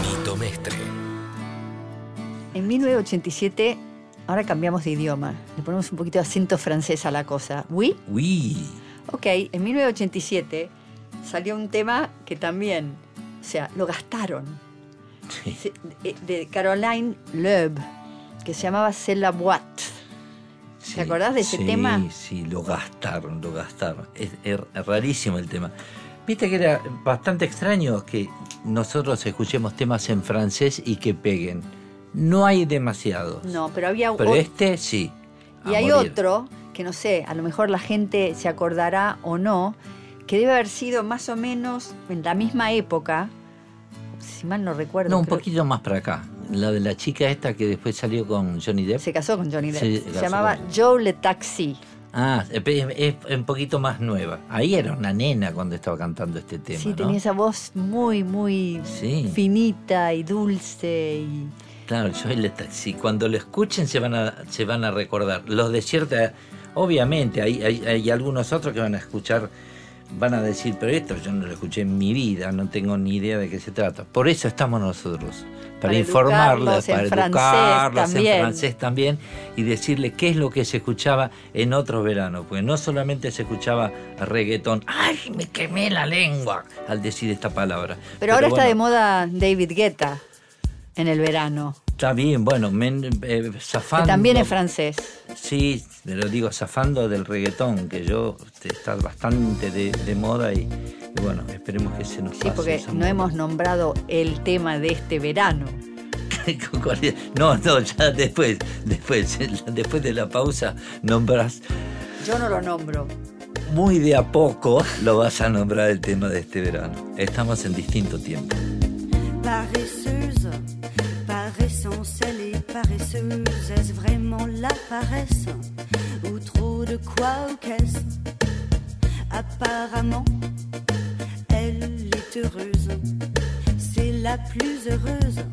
Nito Mestre. En 1987, ahora cambiamos de idioma, le ponemos un poquito de acento francés a la cosa. ¿Oui? Oui. Ok, en 1987 salió un tema que también, o sea, lo gastaron. Se- De, de Caroline Loeb, que se llamaba C'est la boîte. ¿Te acordás de ese sí, tema? Sí, lo gastaron, lo gastaron. Es, es rarísimo el tema. Viste que era bastante extraño que nosotros escuchemos temas en francés y que peguen. No hay demasiados. No, pero había Pero este sí. Y hay morir. otro, que no sé, a lo mejor la gente se acordará o no, que debe haber sido más o menos en la misma época, si mal no recuerdo. No, un creo- poquito más para acá. La de la chica esta que después salió con Johnny Depp. Se casó con Johnny Depp. Se llamaba con- Joe Le Taxi. Ah, es, un poquito más nueva. Ahí era una nena cuando estaba cantando este tema. Sí, ¿no? tenía esa voz muy, muy Sí. finita y dulce. Y... Claro, yo el taxi. Cuando lo escuchen se van a, se van a recordar. Los de cierta, obviamente, hay, hay, hay algunos otros que van a escuchar, van a decir, pero esto yo no lo escuché en mi vida, no tengo ni idea de qué se trata. Por eso estamos nosotros, para, Para en para también. en francés también y decirles qué es lo que se escuchaba en otros veranos. Porque no solamente se escuchaba reggaetón, ¡ay, me quemé la lengua! al decir esta palabra. Pero, ahora está de moda David Guetta en el verano, Está bien, bueno, men- eh, que zafando. también es francés. Sí, pero digo, zafando del reggaetón, que yo este, está bastante de, de moda y, y bueno, esperemos que se nos Sí, pase porque esa no moda. hemos nombrado el tema de este verano. No, no, ya después, después, después de la pausa, nombras Yo no lo nombro. muy de a poco, lo vas a nombrar el tema de este verano. Estamos en distinto tiempo. Par essence, elle est paresseuse. Est-ce vraiment la paresse Ou trop de quoi ou qu'est-ce? Apparemment, elle est heureuse. C'est la plus heureuse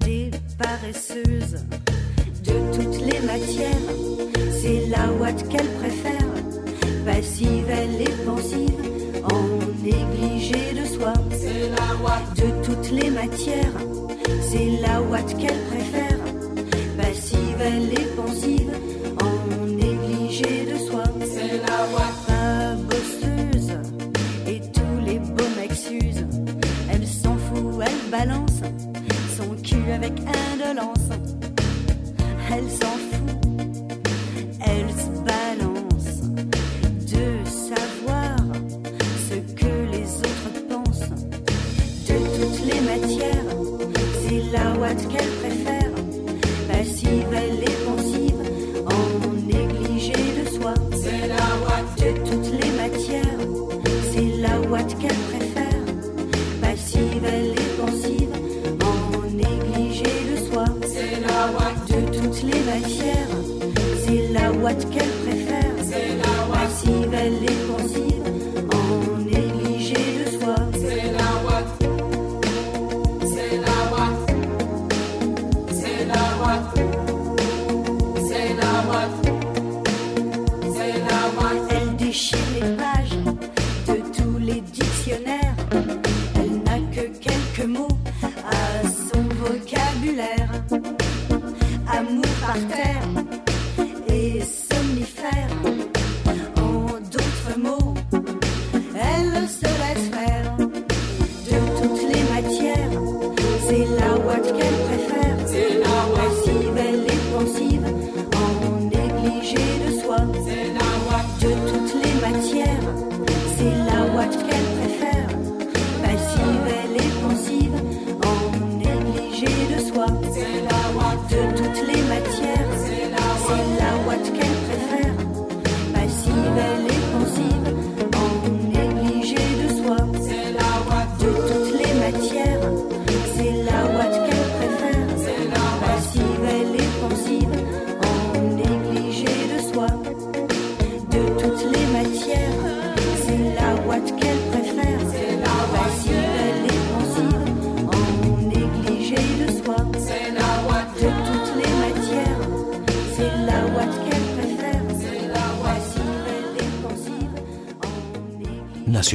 des paresseuses. De toutes les matières, c'est la ouate qu'elle préfère. Passive, elle est pensive, en négligé de soi. C'est la ouate de toutes les matières, c'est la ouate qu'elle préfère. Passive, elle est pensive, en négligé de soi. C'est la ouate pas bosseuse, et tous les beaux mecs s'usent. Elle s'en fout, elle balance son cul avec indolence. Elle s'en fout, passive, elle est pensive, en négligé de soi. C'est la ouate de toutes les matières. C'est la ouate qu'elle préfère, passive, elle est pensive, en négligé de soi. C'est la ouate de toutes les matières. C'est la ouate qu'elle préfère, c'est la elle est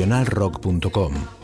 nacionalrock.com.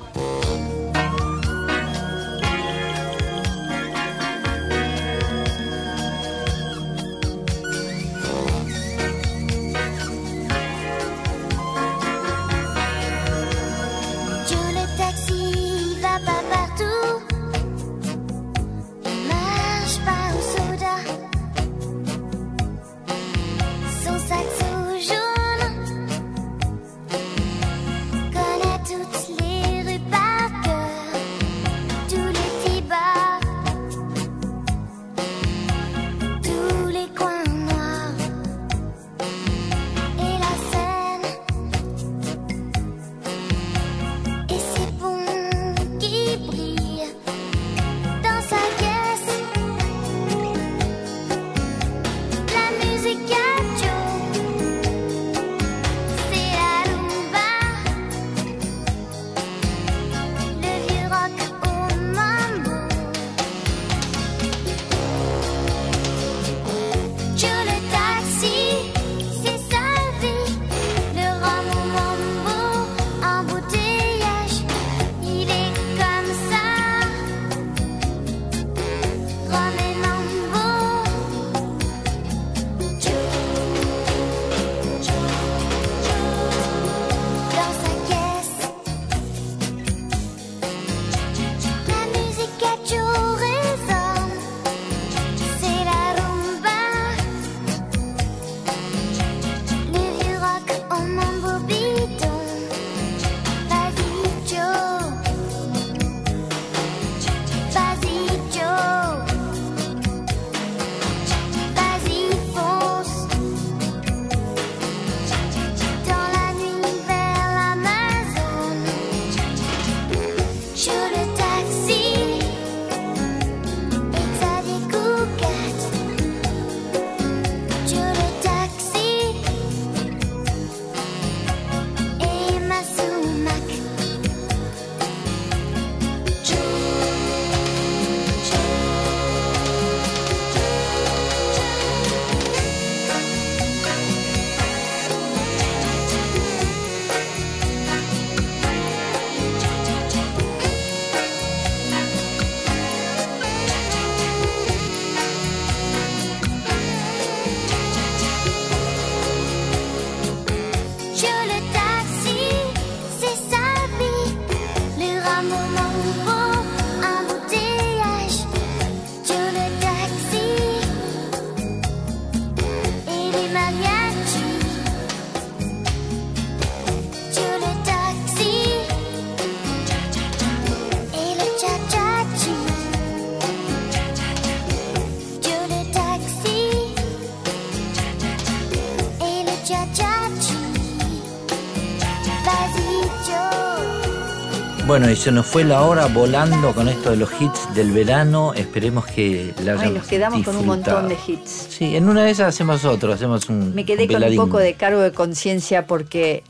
Bueno, y se nos fue la hora volando con esto de los hits del verano. Esperemos que la hayan Ay, nos quedamos con un montón de hits. Sí, en una de esas hacemos otro, hacemos un. Me quedé con un poco de cargo de conciencia porque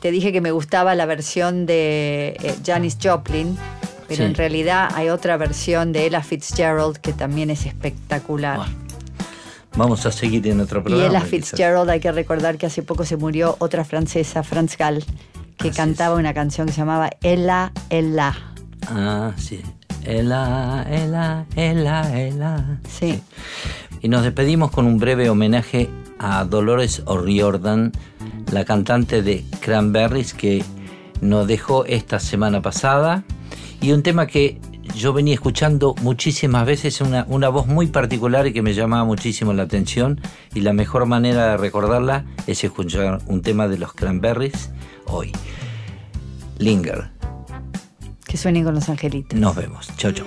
te dije que me gustaba la versión de eh, Janis Joplin, pero Sí. en realidad hay otra versión de Ella Fitzgerald que también es espectacular. Vamos a seguir en otro y programa. Ella quizás. Fitzgerald, hay que recordar que hace poco se murió otra francesa, Franz Gall, que cantaba una canción que se llamaba Ella, Ella. Ah, sí. Ela, ela, ela, ela. Sí. Y nos despedimos con un breve homenaje a Dolores O'Riordan, la cantante de Cranberries que nos dejó esta semana pasada. Y un tema que yo venía escuchando muchísimas veces, una, una voz muy particular y que me llamaba muchísimo la atención. Y la mejor manera de recordarla es escuchar un tema de los Cranberries hoy. Linger. Que suenen con los angelitos. Nos vemos. Chau, chau.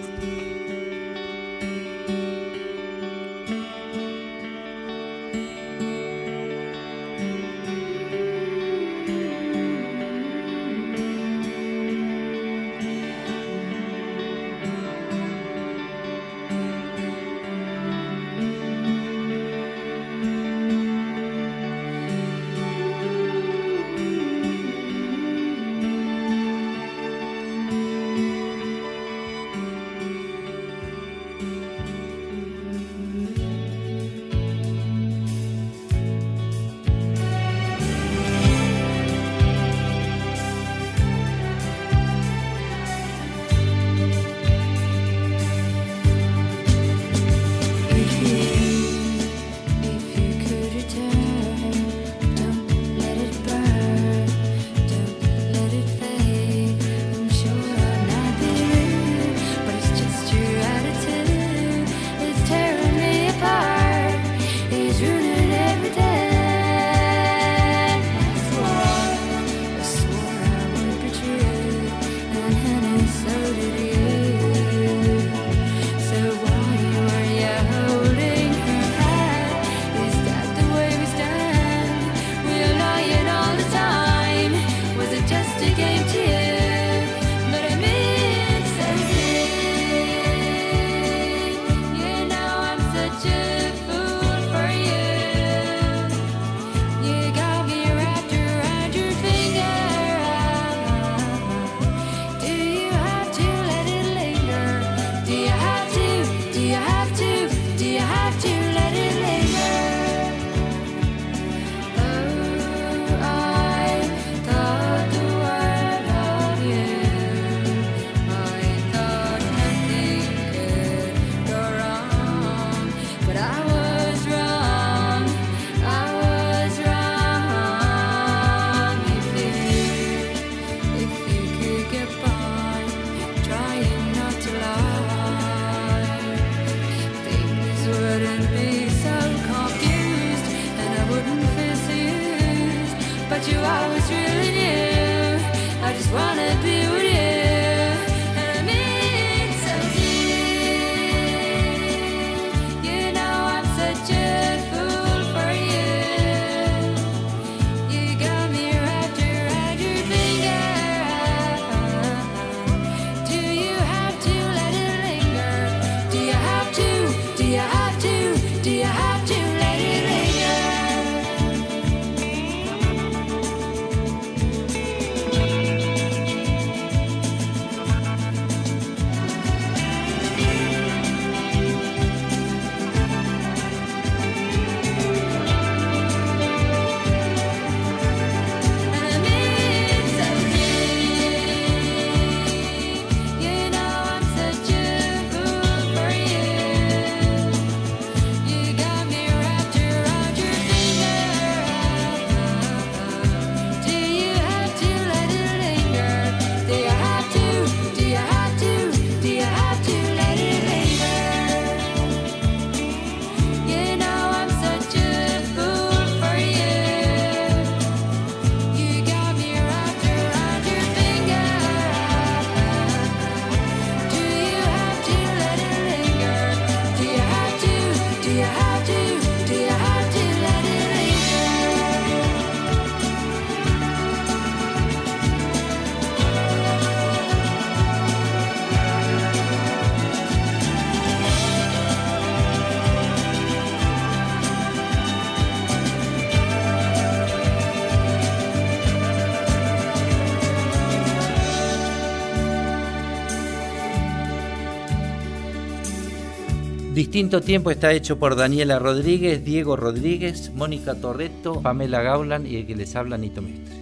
Distinto Tiempo está hecho por Daniela Rodríguez, Diego Rodríguez, Mónica Torreto, Pamela Gaulan y el que les habla Nito Mestre.